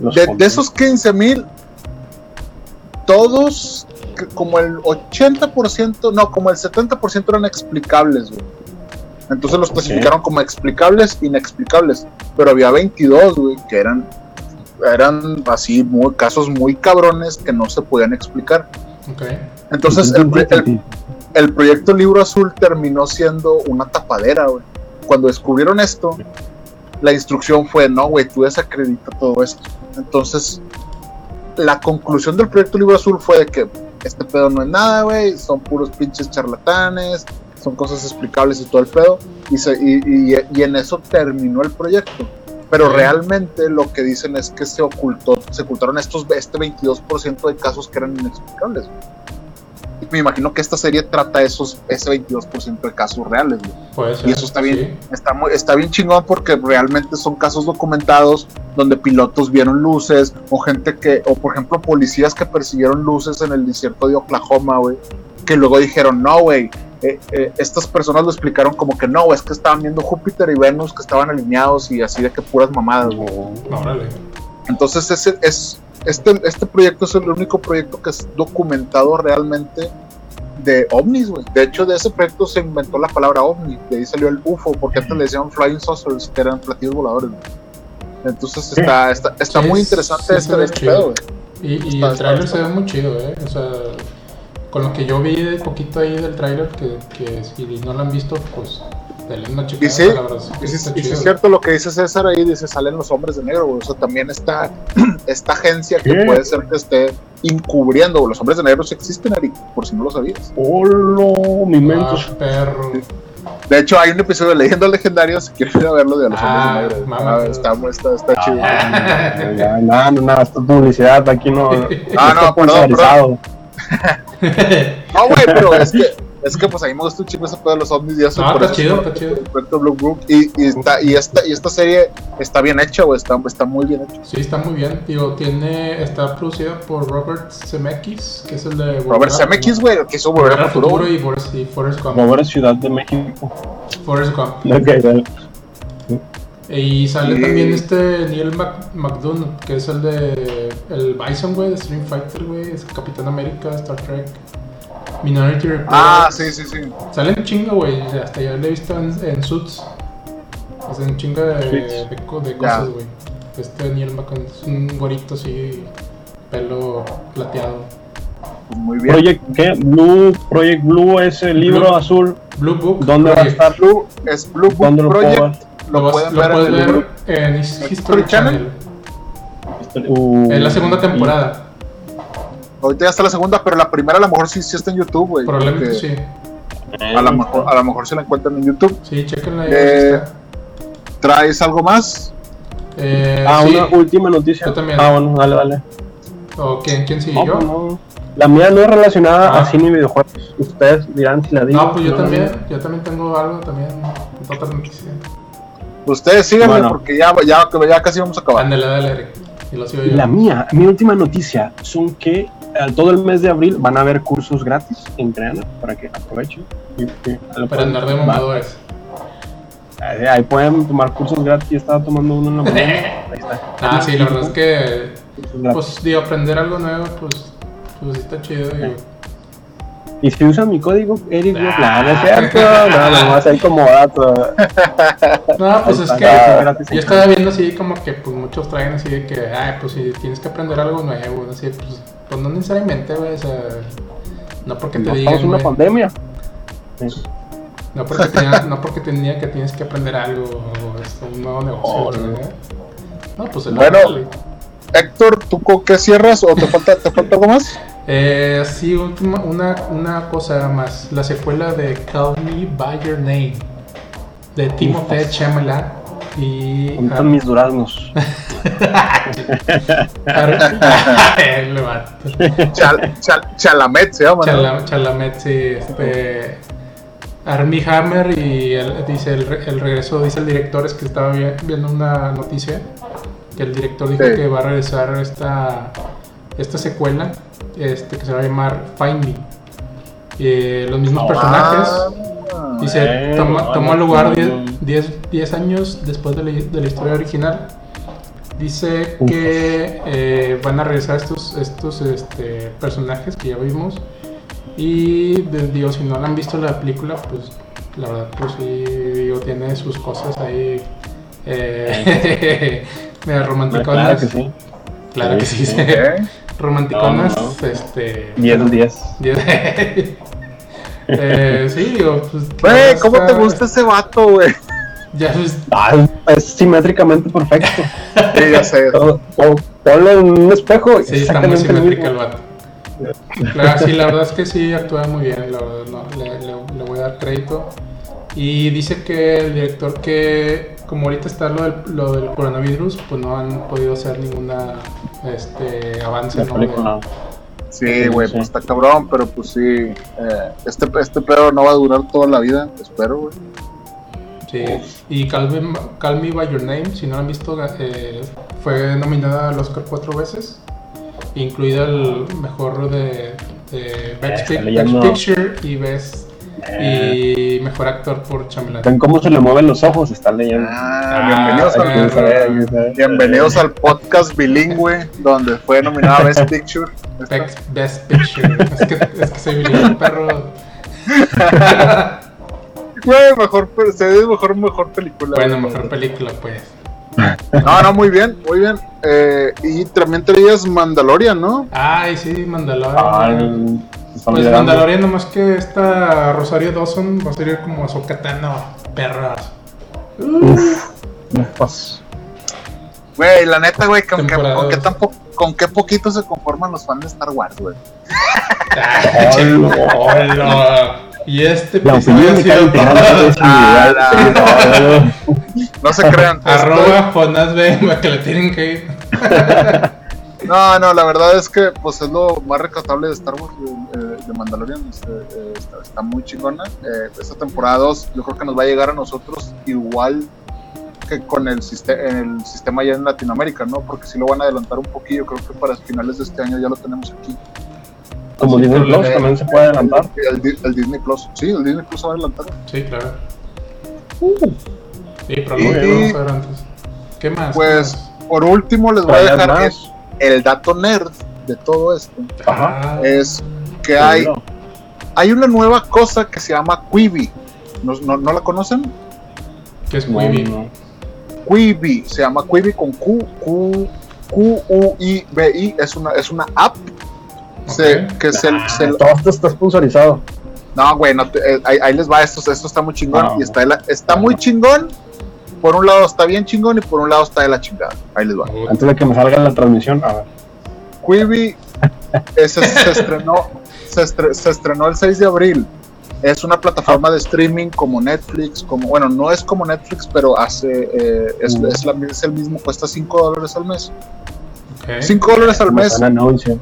Los De, esos 15 mil, todos, como el 80%, no, como el 70% eran explicables, güey. Entonces los clasificaron como explicables, inexplicables. Pero había 22, güey, que eran, eran así, muy, casos muy cabrones que no se podían explicar. Entonces el, el- el proyecto Libro Azul terminó siendo una tapadera, güey. Cuando descubrieron esto, la instrucción fue, no, güey, tú desacredita todo esto. Entonces, la conclusión del proyecto Libro Azul fue de que este pedo no es nada, güey, son puros pinches charlatanes, son cosas explicables y todo el pedo. Y, se- y, y- y en eso terminó el proyecto. Pero realmente lo que dicen es que se ocultó, se ocultaron estos, este 22% de casos que eran inexplicables. güey. Me imagino que esta serie trata esos, ese 22% de casos reales, güey. Puede ser. Y eso está bien, sí. está, muy, está bien chingón porque realmente son casos documentados donde pilotos vieron luces o gente que, o por ejemplo policías que persiguieron luces en el desierto de Oklahoma, güey, que luego dijeron, no, güey, eh, eh, estas personas lo explicaron como que no, es que estaban viendo Júpiter y Venus que estaban alineados y así de que puras mamadas, güey. Órale. Entonces ese es este, este proyecto es el único proyecto que es documentado realmente de ovnis, güey. De hecho, de ese proyecto se inventó la palabra ovni, de ahí salió el UFO, porque antes le decían flying saucers, que eran platillos voladores. güey. Entonces está, está, está Sí, muy sí interesante se este, este pedo, güey. Y, y Está- el está- se ve muy chido, ¿eh? O sea, con lo que yo vi de poquito ahí del tráiler, que, que si no lo han visto, pues denle una checada. Y sí, la verdad, Y es cierto lo que dice César ahí, dice salen los hombres de negro, güey. O sea, también está esta agencia que puede ser que esté encubriendo, güey. Los hombres de negro sí existen, Eric, por si no lo sabías. ¡Hola! Mi mente. Ah, perro. De hecho, hay un episodio de Leyendas Legendarias, si quieren ir a verlo, de los Ah, hombres de negro. mamá. Ah, está, está, está chido. Ah, No, no, no, esto es publicidad, aquí no. Ah, no, perdón, sponsorizado. No, güey, pero es que Es que pues ahí me gusta un chingo ese pedo de los ovnis y eso. No, por está eso chido, es está chido. Blue Book. Y, y, está, y, esta, y esta serie está bien hecha, güey. Está, está muy bien hecha. Sí, está muy bien. Digo, tiene, está producida por Robert Zemeckis, que es el de Robert Zemeckis, güey, que hizo Volver Volver al Futuro. y Forrest, y Forrest Gump. Mover Ciudad de México. Forrest Gump. Ok, dale. Y sale Sí. también este Neil Mac McDonough, que es el de el Bison, güey, de Stream Fighter, güey, es Capitán América, Star Trek, Minority Report. Ah, sí, sí, sí. Salen chingo, güey, hasta ya lo he visto en, en Suits. Hacen chingo de, de, co- de cosas, güey. Este Neil McDonough es un gorito así, pelo plateado. Muy bien. Project, ¿qué? Blue, Project Blue, ese libro Blue. azul. Blue Book. ¿Dónde va a Project. estar? Blue, es Blue Book ¿Dónde lo. Lo, vas- pueden ver puedes en ver History Channel. Channel. Uh, En la segunda temporada. Ahorita ya está la segunda, pero la primera a lo mejor sí, sí está en YouTube, güey. Probablemente sí. A lo mejor, a lo mejor se la encuentran en YouTube. Sí, chequenla ahí. Eh. ¿Traes algo más? Eh, Ah, sí. una última noticia. Yo también. Ah, bueno, dale, dale. ¿O quién, quién sigue? No, ¿Yo? pues no. La mía no es relacionada Ah. a cine y videojuegos. Ustedes dirán si la digo. No, pues yo no. también. Yo también tengo algo también. Otra noticia. Ustedes síganme Bueno. porque ya, ya, ya casi vamos a acabar. Ándale, dale, Eric. Y Y la mía, mi última noticia son que eh, todo el mes de abril van a haber cursos gratis en Creana para que aprovechen. Y- y lo Para andar de mamadores. Ahí, ahí pueden tomar cursos gratis. Yo estaba tomando uno en la mañana. Ahí está. Ah, sí, la verdad es que. Pues, digo, aprender algo nuevo, pues. Pues sí está chido. digo. Y si usan mi código, Eric, no, Ah. no es cierto. No, nomás ahí como dato. No, pues es que. Yo estaba viendo así como que pues muchos traen así de que, ay, pues si tienes que aprender algo nuevo, no sé, pues, pues no necesariamente, güey, o sea, no porque te No digan, una pandemia. no porque tenía, no porque tenía que tienes que aprender algo o es un nuevo negocio, Oh, no. pues el Bueno. Héctor, ¿tú con qué cierras o te falta, te falta algo más? Eh, sí, última, una, una cosa más, la secuela de Call Me By Your Name de Timothée Chalamet y ¿Dónde están mis duraznos? Ar- El vato. Chal, chal- Chalamet se llama, Chalamet, sí, este. Armie Hammer y el- dice el, el regreso, dice el director, es que estaba vi- viendo una noticia que el director dijo Sí. que va a regresar esta, esta secuela este, que se va a llamar Find Me. Eh, los mismos personajes. Ah, Dice, Bueno, toma, toma bueno, lugar bueno. 10 años después de la, de la historia original. Dice Uf. que eh, van a regresar estos, estos este, personajes que ya vimos. Y digo, si no han visto la película, pues la verdad, pues sí, digo, tiene sus cosas ahí. Eh, medio romanticonas. Claro que sí. Claro que sí, Sí. Romanticonas, No, no. este. 10 de 10. eh, sí, digo, pues. Güey, ¿cómo está- te gusta ese vato, güey? Ya pues, Ah, es simétricamente perfecto. Sí, ya sé. Todo- o- Ponlo en un espejo. sí, está muy simétrica el mismo. vato. Claro, sí, la verdad es que sí actúa muy bien, la verdad, no, le, le- le voy a dar crédito. Y dice que el director que, como ahorita está lo del, lo del coronavirus, pues no han podido hacer ninguna este, avance La ¿no? Sí, güey, Sí. pues está cabrón, pero pues sí. eh, este, este pedo no va a durar toda la vida, espero, güey. Sí, y Call Me, Call Me By Your Name, si no lo han visto, eh, fue nominada al Oscar cuatro veces, incluida el mejor de, de Best, Pic-. Best Picture y Best y mejor actor por Chambelán. Ven cómo se le mueven los ojos, están leyendo. Ah, Ah, bienvenidos, al, bienvenidos al podcast bilingüe, donde fue nominado Best Picture. Best, Best Picture. es, que, es que soy bilingüe, perro. Güey, mejor, pe- se ve mejor, mejor película. Bueno, mejor película, pues. No, no, muy bien, muy bien. Eh, y también traías Mandalorian, ¿no? Ay, sí, Mandalorian. Están Pues. Mandalorian, nomás que esta Rosario Dawson va a salir como Ahsoka Tano, perras. Pues, Güey, la neta, güey, con, que- con, qué con poquito se conforman los fans de Star Wars, güey. Y este La episodio ha sido Ah. No se crean. arroba Jonás B, que le tienen que ir. No, no, la verdad es que pues es lo más rescatable de Star Wars de, de- de Mandalorian. este, eh, está, está muy chingona. Eh, esta temporada 2 yo creo que nos va a llegar a nosotros igual que con el, siste- el sistema ya en Latinoamérica, ¿no? Porque si lo van a adelantar un poquillo, creo que para finales de este año ya lo tenemos aquí. Como Disney Plus Eh, también se puede adelantar. El, el Disney Plus, sí, el Disney Plus se va a adelantar. Sí, claro. Uh, Sí, pero lo Y- vamos a ver antes. ¿Qué más? Pues ¿Qué más? por último les voy a dejar más. El dato nerd de todo esto. Es que hay, hay una nueva cosa que se llama Quibi. ¿No, no, ¿no la conocen? ¿Qué es Quibi? no. Quibi, se llama Quibi con Q, Q, Q, U, I, B, I, es una, es una app se- que se, Ah, se- todo esto está sponsorizado. no, güey, no te- eh, ahí, ahí les va, esto, esto está muy chingón, y está, está muy chingón, por un lado está bien chingón y por un lado está de la chingada, ahí les va. Antes de que me salga la transmisión, a ver. Quibi se estrenó, se, estre- se estrenó el 6 de abril. Es una plataforma de streaming como Netflix, como bueno, no es como Netflix, pero hace eh, es, Mm. es la- es el mismo, cuesta 5 dólares al mes. ok. 5 dólares al Me mes, dan anuncio.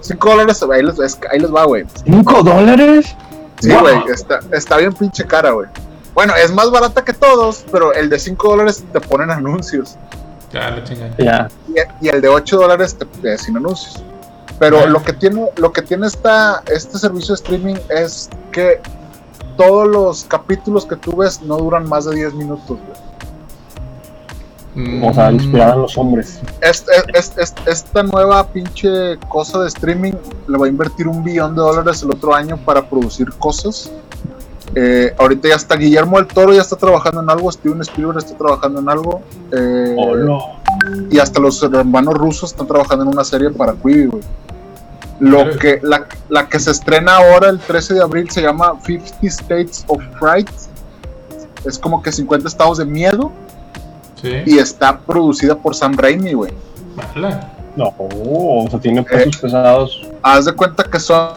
5 dólares, ahí les, es- ahí les va, güey. ¿Cinco dólares? Sí, Wow. güey, está, está bien pinche cara, güey. Bueno, es más barata que todos, pero el de 5 dólares te ponen anuncios. Ya, la. Ya. y, y el de 8 dólares te, eh, sin anuncios. Pero lo que tiene, lo que tiene esta, este servicio de streaming es que todos los capítulos que tú ves no duran más de 10 minutos. güey. Mm, O sea, inspirada en los hombres. Es- es- es- esta nueva pinche cosa de streaming le va a invertir un billón de dólares el otro año para producir cosas. Eh, ahorita ya está Guillermo del Toro, ya está trabajando en algo, Steven Spielberg está trabajando en algo. eh, Hola. y hasta los hermanos rusos están trabajando en una serie para Quibi, güey. Lo que, la, la que se estrena ahora el 13 de abril se llama 50 States of Fright. Es como que 50 estados de miedo Sí. y está producida por Sam Raimi, güey. Vale. No, o sea, tiene pesos pesados. Haz de cuenta que son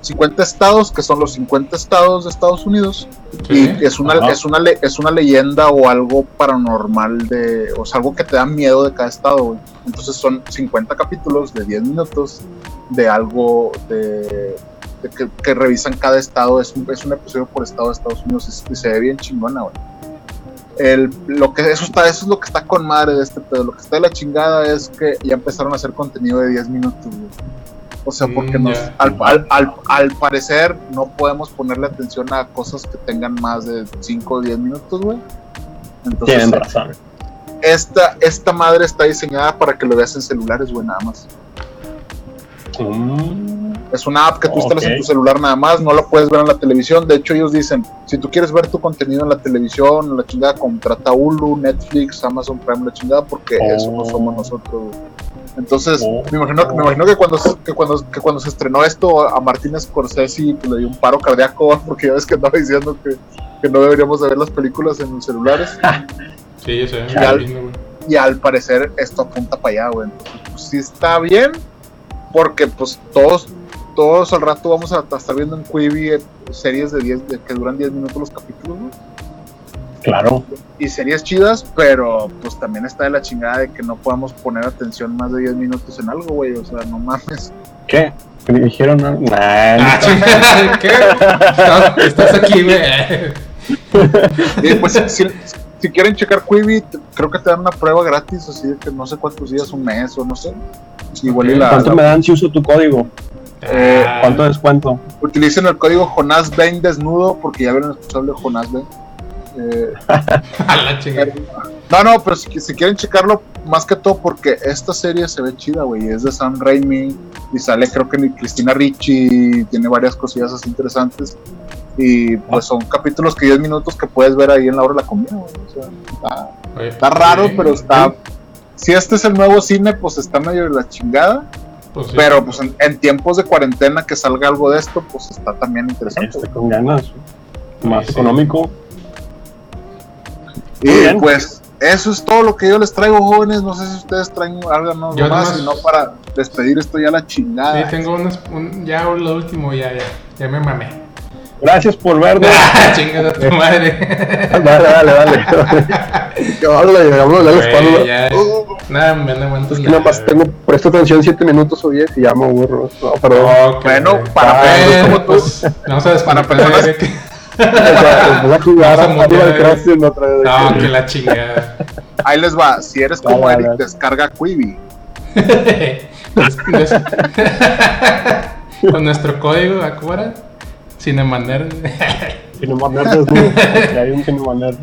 50 estados, que son los 50 estados de Estados Unidos. Sí. Y es una, Ajá. es, una, le- es una leyenda o algo paranormal de. O sea, algo que te da miedo de cada estado, güey. Entonces son 50 capítulos de 10 minutos de algo de. de que, que revisan cada estado. Es un, es un episodio por estado de Estados Unidos y, y se ve bien chingona, güey. El, lo que eso está eso es lo que está con madre de este pedo. Lo que está de la chingada es que ya empezaron a hacer contenido de 10 minutos güey. o sea porque Mm, nos, al, al, al parecer no podemos ponerle atención a cosas que tengan más de 5 o 10 minutos güey. Entonces Tienen razón. esta, esta madre está diseñada para que lo veas en celulares güey nada más. Mm, Es una app que tú instalas en tu celular nada más, no la puedes ver en la televisión. De hecho, ellos dicen, si tú quieres ver tu contenido en la televisión, la chingada, contrata Hulu, Netflix, Amazon Prime, la chingada, porque Oh. eso no somos nosotros. Entonces, Oh. me imagino, me imagino que, cuando, se- que, cuando, que cuando se estrenó esto, a Martín Scorsese pues, le dio un paro cardíaco, porque ya ves que andaba diciendo que, que no deberíamos de ver las películas en los celulares. Sí, Ya. muy lindo, güey. y al parecer esto apunta para allá, güey. Entonces, pues sí está bien, porque pues todos, todos al rato vamos a, a estar viendo en Quibi eh, series de 10, de, que duran 10 minutos los capítulos, claro. Y series chidas, pero pues también está de la chingada de que no podamos poner atención más de 10 minutos en algo, güey. O sea, no mames. ¿Qué? ¿Qué dijeron? algo? Nah, Ah, chingada, ¿Qué? Estás, estás aquí, güey. Y pues si, quieren checar Quibi, creo que te dan una prueba gratis, así de que no sé cuántos días, un mes o no sé. Igual y la, ¿Cuánto la- me dan si uso tu código? Eh, Ah, ¿Cuánto descuento? utilicen el código Jonás Ben desnudo porque ya vieron escuchado de Jonás Ben. Eh, A la chingada. no, no, pero si, si quieren checarlo, más que todo porque esta serie se ve chida, güey. Es de Sam Raimi y sale, creo que ni Cristina Ricci, tiene varias cosillas así interesantes. Y pues son capítulos que 10 minutos que puedes ver ahí en la hora de la comida, güey. O sea, está, Oye, está raro, pero está. Si este es el nuevo cine, pues está medio de la chingada. Pues sí. Pero pues en, en tiempos de cuarentena que salga algo de esto, pues está también interesante. Este, con ganas. Más Sí. económico. Y bien. pues eso es todo lo que yo les traigo, jóvenes. No sé si ustedes traen algo más, sino para despedir esto ya la chingada. Sí, tengo unas, un, ya lo último, ya, ya, ya me mamé. Gracias por vernos. Chingas a tu madre. dale, dale, dale. La Güey, espalda. ya, Nada, me no aguanto Es que nada más tengo, presto atención 7 minutos o 10 y ya me aburro. No, perdón. Ok. Bueno, para Ah, personas como tú, pues, vamos a Para desconectar empecé a jugar Vamos a otra vez. No, que la chingada. ahí les va. Si eres como Eric, descarga Quibi. Con nuestro código, ¿acuerdas? Cinemaner. Cinema Nerd es nuevo, porque hay un Cinema Nerd.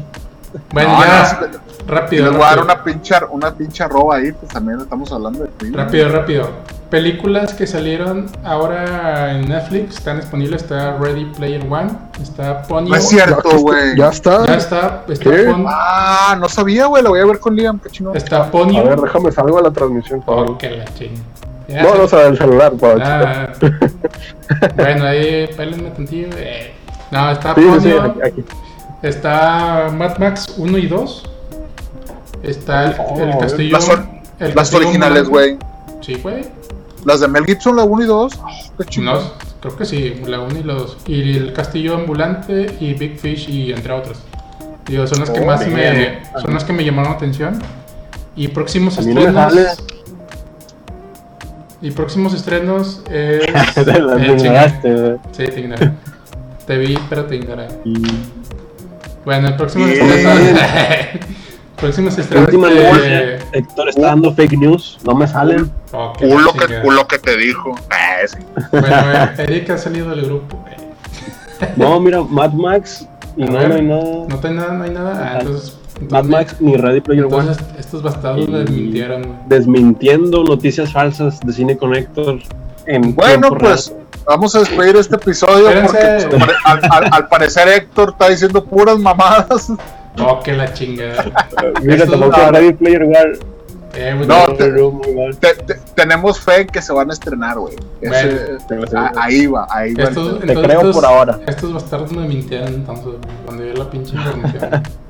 Bueno, No, ya. no, rápido, les voy a dar una pinche, una pinche arroba ahí, pues también estamos hablando de Quibi. Rápido, rápido. Películas que salieron ahora en Netflix están disponibles. Está Ready Player One, está Ponyo. No es cierto, güey. Ya está. Ya está, está ¿Qué? Pon- Ah, no sabía, güey. Lo voy a ver con Liam, qué chingón. está A Ponyo. ver, déjame salgo a la transmisión. por favor. Oh, que la chinga. Ya No, no, sea, del celular. para Ah, bueno, ahí pélenme tantillo. eh. No, está Sí, sí, sí, Ponyo, aquí- aquí. está Mad Max 1 y 2. Está el, el Oh, castillo. Las, el las castillo originales, güey. Sí, güey. Las de Mel Gibson, la 1 y 2. Oh, qué chingón. No, creo que sí, la 1 y la 2. Y el castillo ambulante y Big Fish y entre otros. Digo, son las que Oh, más bien. me. Son las que me llamaron la atención. Y próximos no estrenos. sale. Y próximos estrenos es. Te eh, ignoraste, güey. Sí, te ignoré. Te vi, pero te ignoré. Y Bueno, el próximo estrenos. próximos estrenos. última noche, Héctor está dando fake news, no me salen. Oh, Culo que, chingada. culo que te dijo. Ah, sí. Bueno, eh, Eric ha salido del grupo. eh. No, mira, Mad Max y no, ver, no hay nada. No hay nada, no hay nada. Ah, Ajá. Entonces. Mad Max ni Ready Player One. Entonces, estos bastardos Y- me mintieron, güey. Desmintiendo noticias falsas de Cine Connector en Bueno, pues vamos a despedir este episodio Espérense. porque pues, al, al- al parecer Héctor está diciendo puras mamadas. Oh, que la chingada. Mira, tampoco no. Ready Player One. Eh, No, te-. Te- te- tenemos fe en que se van a estrenar, güey. Bueno. ahí va, ahí va. estos. Te creo estos- por ahora. Estos bastardos me mintieron entonces, cuando dio la pinche información.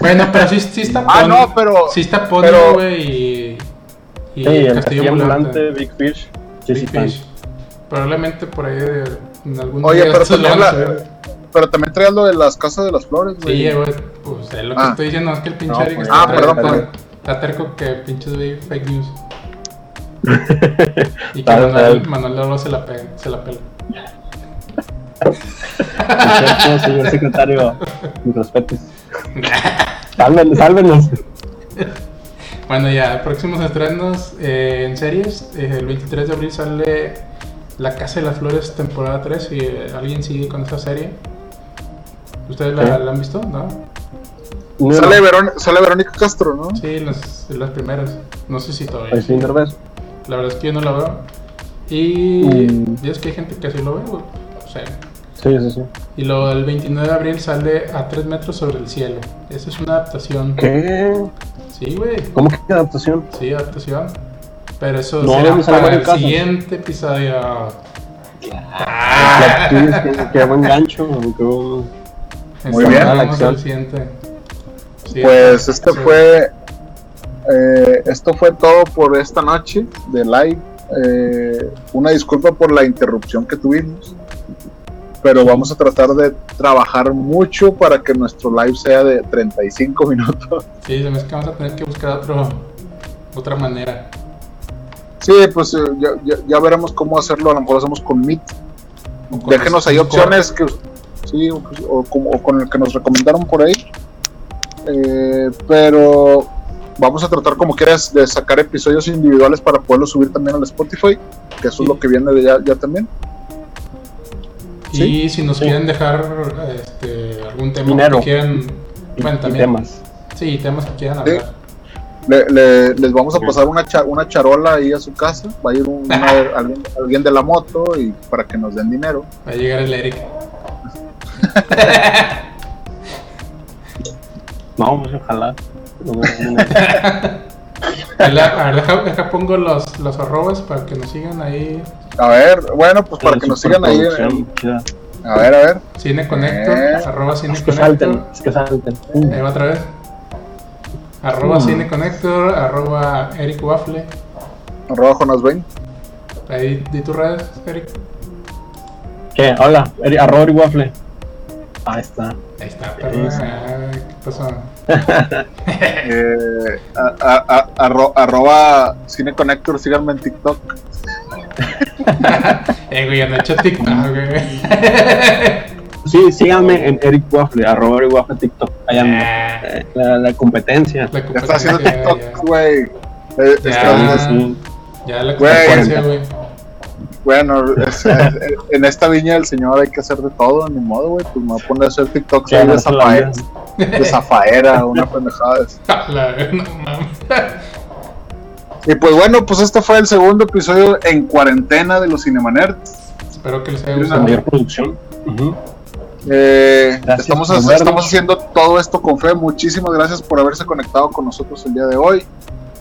bueno, pero sí, sí está Ah, no, pero. Sí está Ponyo, pero- güey, y. Y Sí, el castillo ambulante, Big Fish. Sí, Big. Fish. Probablemente por ahí de, en algún Oye, día pero también, la- pero también traías lo de las casas de las flores, güey. Sí, güey, pues es lo que Ah. estoy diciendo, es que el pinche No, Eric pues, está, ah, perdón, perdón. está terco que pinches fake news. y que Manuel, tal. Manuel Lolo se la, pe- se la pela. Perfecto, señor secretario. Mis respetos. Sálven, sálvenos. Bueno, ya, próximos estrenos eh, en series. eh, el 23 de abril sale La Casa de las Flores, temporada 3. Si eh, alguien sigue con esa serie. ¿Ustedes la, Sí. la han visto? ¿No? No, Sale, Verón- sale Verónica Castro, ¿no? Sí, las, las primeras. No sé si todavía. Ay, sí, Derbez. La verdad es que yo no la veo. Y Mm. y es que hay gente que así lo ve. O sea, Sí, sí, sí. Y luego el 29 de abril sale A 3 metros sobre el cielo. Esa es una adaptación. ¿Qué? Sí, güey. ¿Cómo que adaptación? Sí, adaptación. Pero eso No, será para el Casas. siguiente episodio. La actriz, qué- Qué buen gancho. qué buen- Muy bien. Vamos La acción. al siguiente. Sí, Pues este sí. fue. eh, esto fue todo por esta noche de live. Eh, una disculpa por la interrupción que tuvimos. Pero vamos a tratar de trabajar mucho para que nuestro live sea de 35 minutos. Sí, se me hace que vamos a tener que buscar otro, otra manera. Sí, pues eh, ya, ya- ya veremos cómo hacerlo. A lo mejor hacemos con Meet. Con Déjenos ahí opciones que sí, o, o como- o con el que nos recomendaron por ahí. Eh, pero vamos a tratar como quieras de sacar episodios individuales para poderlos subir también al Spotify, que eso es lo que viene de ya, ya también. Y Sí, si nos sí. quieren dejar este, algún tema Dinero. que quieran. y- Bueno, y temas. Sí, temas que quieran Sí. hablar. Le- le- les vamos a pasar una, cha- una charola ahí a su casa, va a ir un- una- alguien, alguien de la moto y para que nos den dinero. Va a llegar el Eric. No, pues ojalá. A ver, deja, deja pongo los, los arrobas para que nos sigan ahí. A ver, bueno, pues para que nos sigan ahí. en- a ver, a ver. Cine Connector, Eh. arroba Cine Es que salten, es que salten. Ahí va otra vez. Arroba. Cine Connector, arroba Eric Waffle. Arroba Jonas Bain. Ahí di tus redes, Eric. ¿Qué? Hola, Eri- arroba Eri Waffle. Ahí está. Ahí está, sí. Ah, ¿Qué pasó? Eh, a- a- a- arro- arroba Cine Connector, síganme en TikTok. eh, güey, han hecho TikTok, güey. Sí, síganme en Eric Waffle, arroba Eric Waffle TikTok. Allá. Ah, Eh, la, la competencia. la Ya está haciendo competencia, TikTok, ya, güey. Eh, Ya. está- ya la competencia, güey. bueno, es- es- en esta viña del señor hay que hacer de todo, ni modo, güey. Pues me voy a poner a hacer TikTok Ya, de, zafaera, de zafaera, una pendejada. no mames. Y pues bueno, pues este fue el segundo episodio en cuarentena de los Cinemanerds. Espero que les haya La gustado. mayor producción. Eh, Gracias estamos, estamos haciendo todo esto con fe. Muchísimas gracias por haberse conectado con nosotros el día de hoy.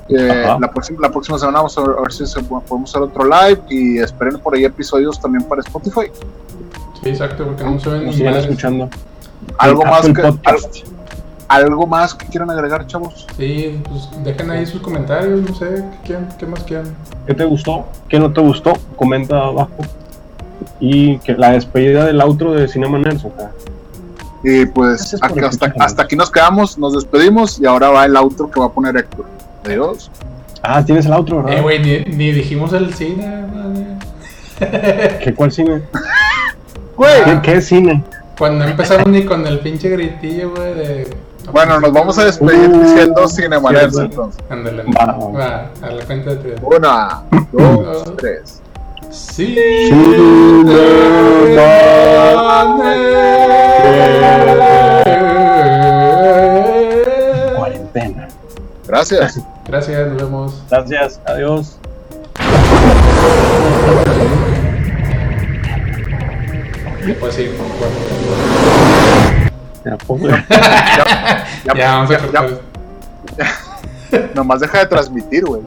Eh, la, próxima, la próxima semana vamos a ver, a ver si se- podemos hacer otro live y esperen por ahí episodios también para Spotify. Sí, exacto, porque no se ven ni escuchando. Algo más, Apple que, Podcast. Al- algo más que quieran agregar, chavos. Sí, pues dejen ahí sus comentarios, no sé, ¿qué, quieren? ¿Qué más quieren? ¿Qué te gustó? ¿Qué no te gustó? Comenta abajo. Y que la despedida del outro de Cinema acá. Y pues acá- hasta, hasta aquí nos quedamos, nos despedimos y ahora va el outro que va a poner Héctor. Adiós. Ah, tienes el outro, ¿verdad? Eh, güey, ni, ni dijimos el cine, madre. ¿Qué, ¿Cuál cine? Güey, ¿Qué, qué cine? Cuando empezamos ni con el pinche gritillo, güey, de... bueno, nos vamos a despedir Uh, diciendo Cinemanerds entonces. Ándale, Va, a la cuenta de tres. Una, dos, tres. Sí. Cuarentena. Gracias. Gracias, nos vemos. Gracias, adiós. Pues sí, Ya, pues, Ya, Ya, vamos a ya- cortar. ya- Nomás deja de transmitir, güey.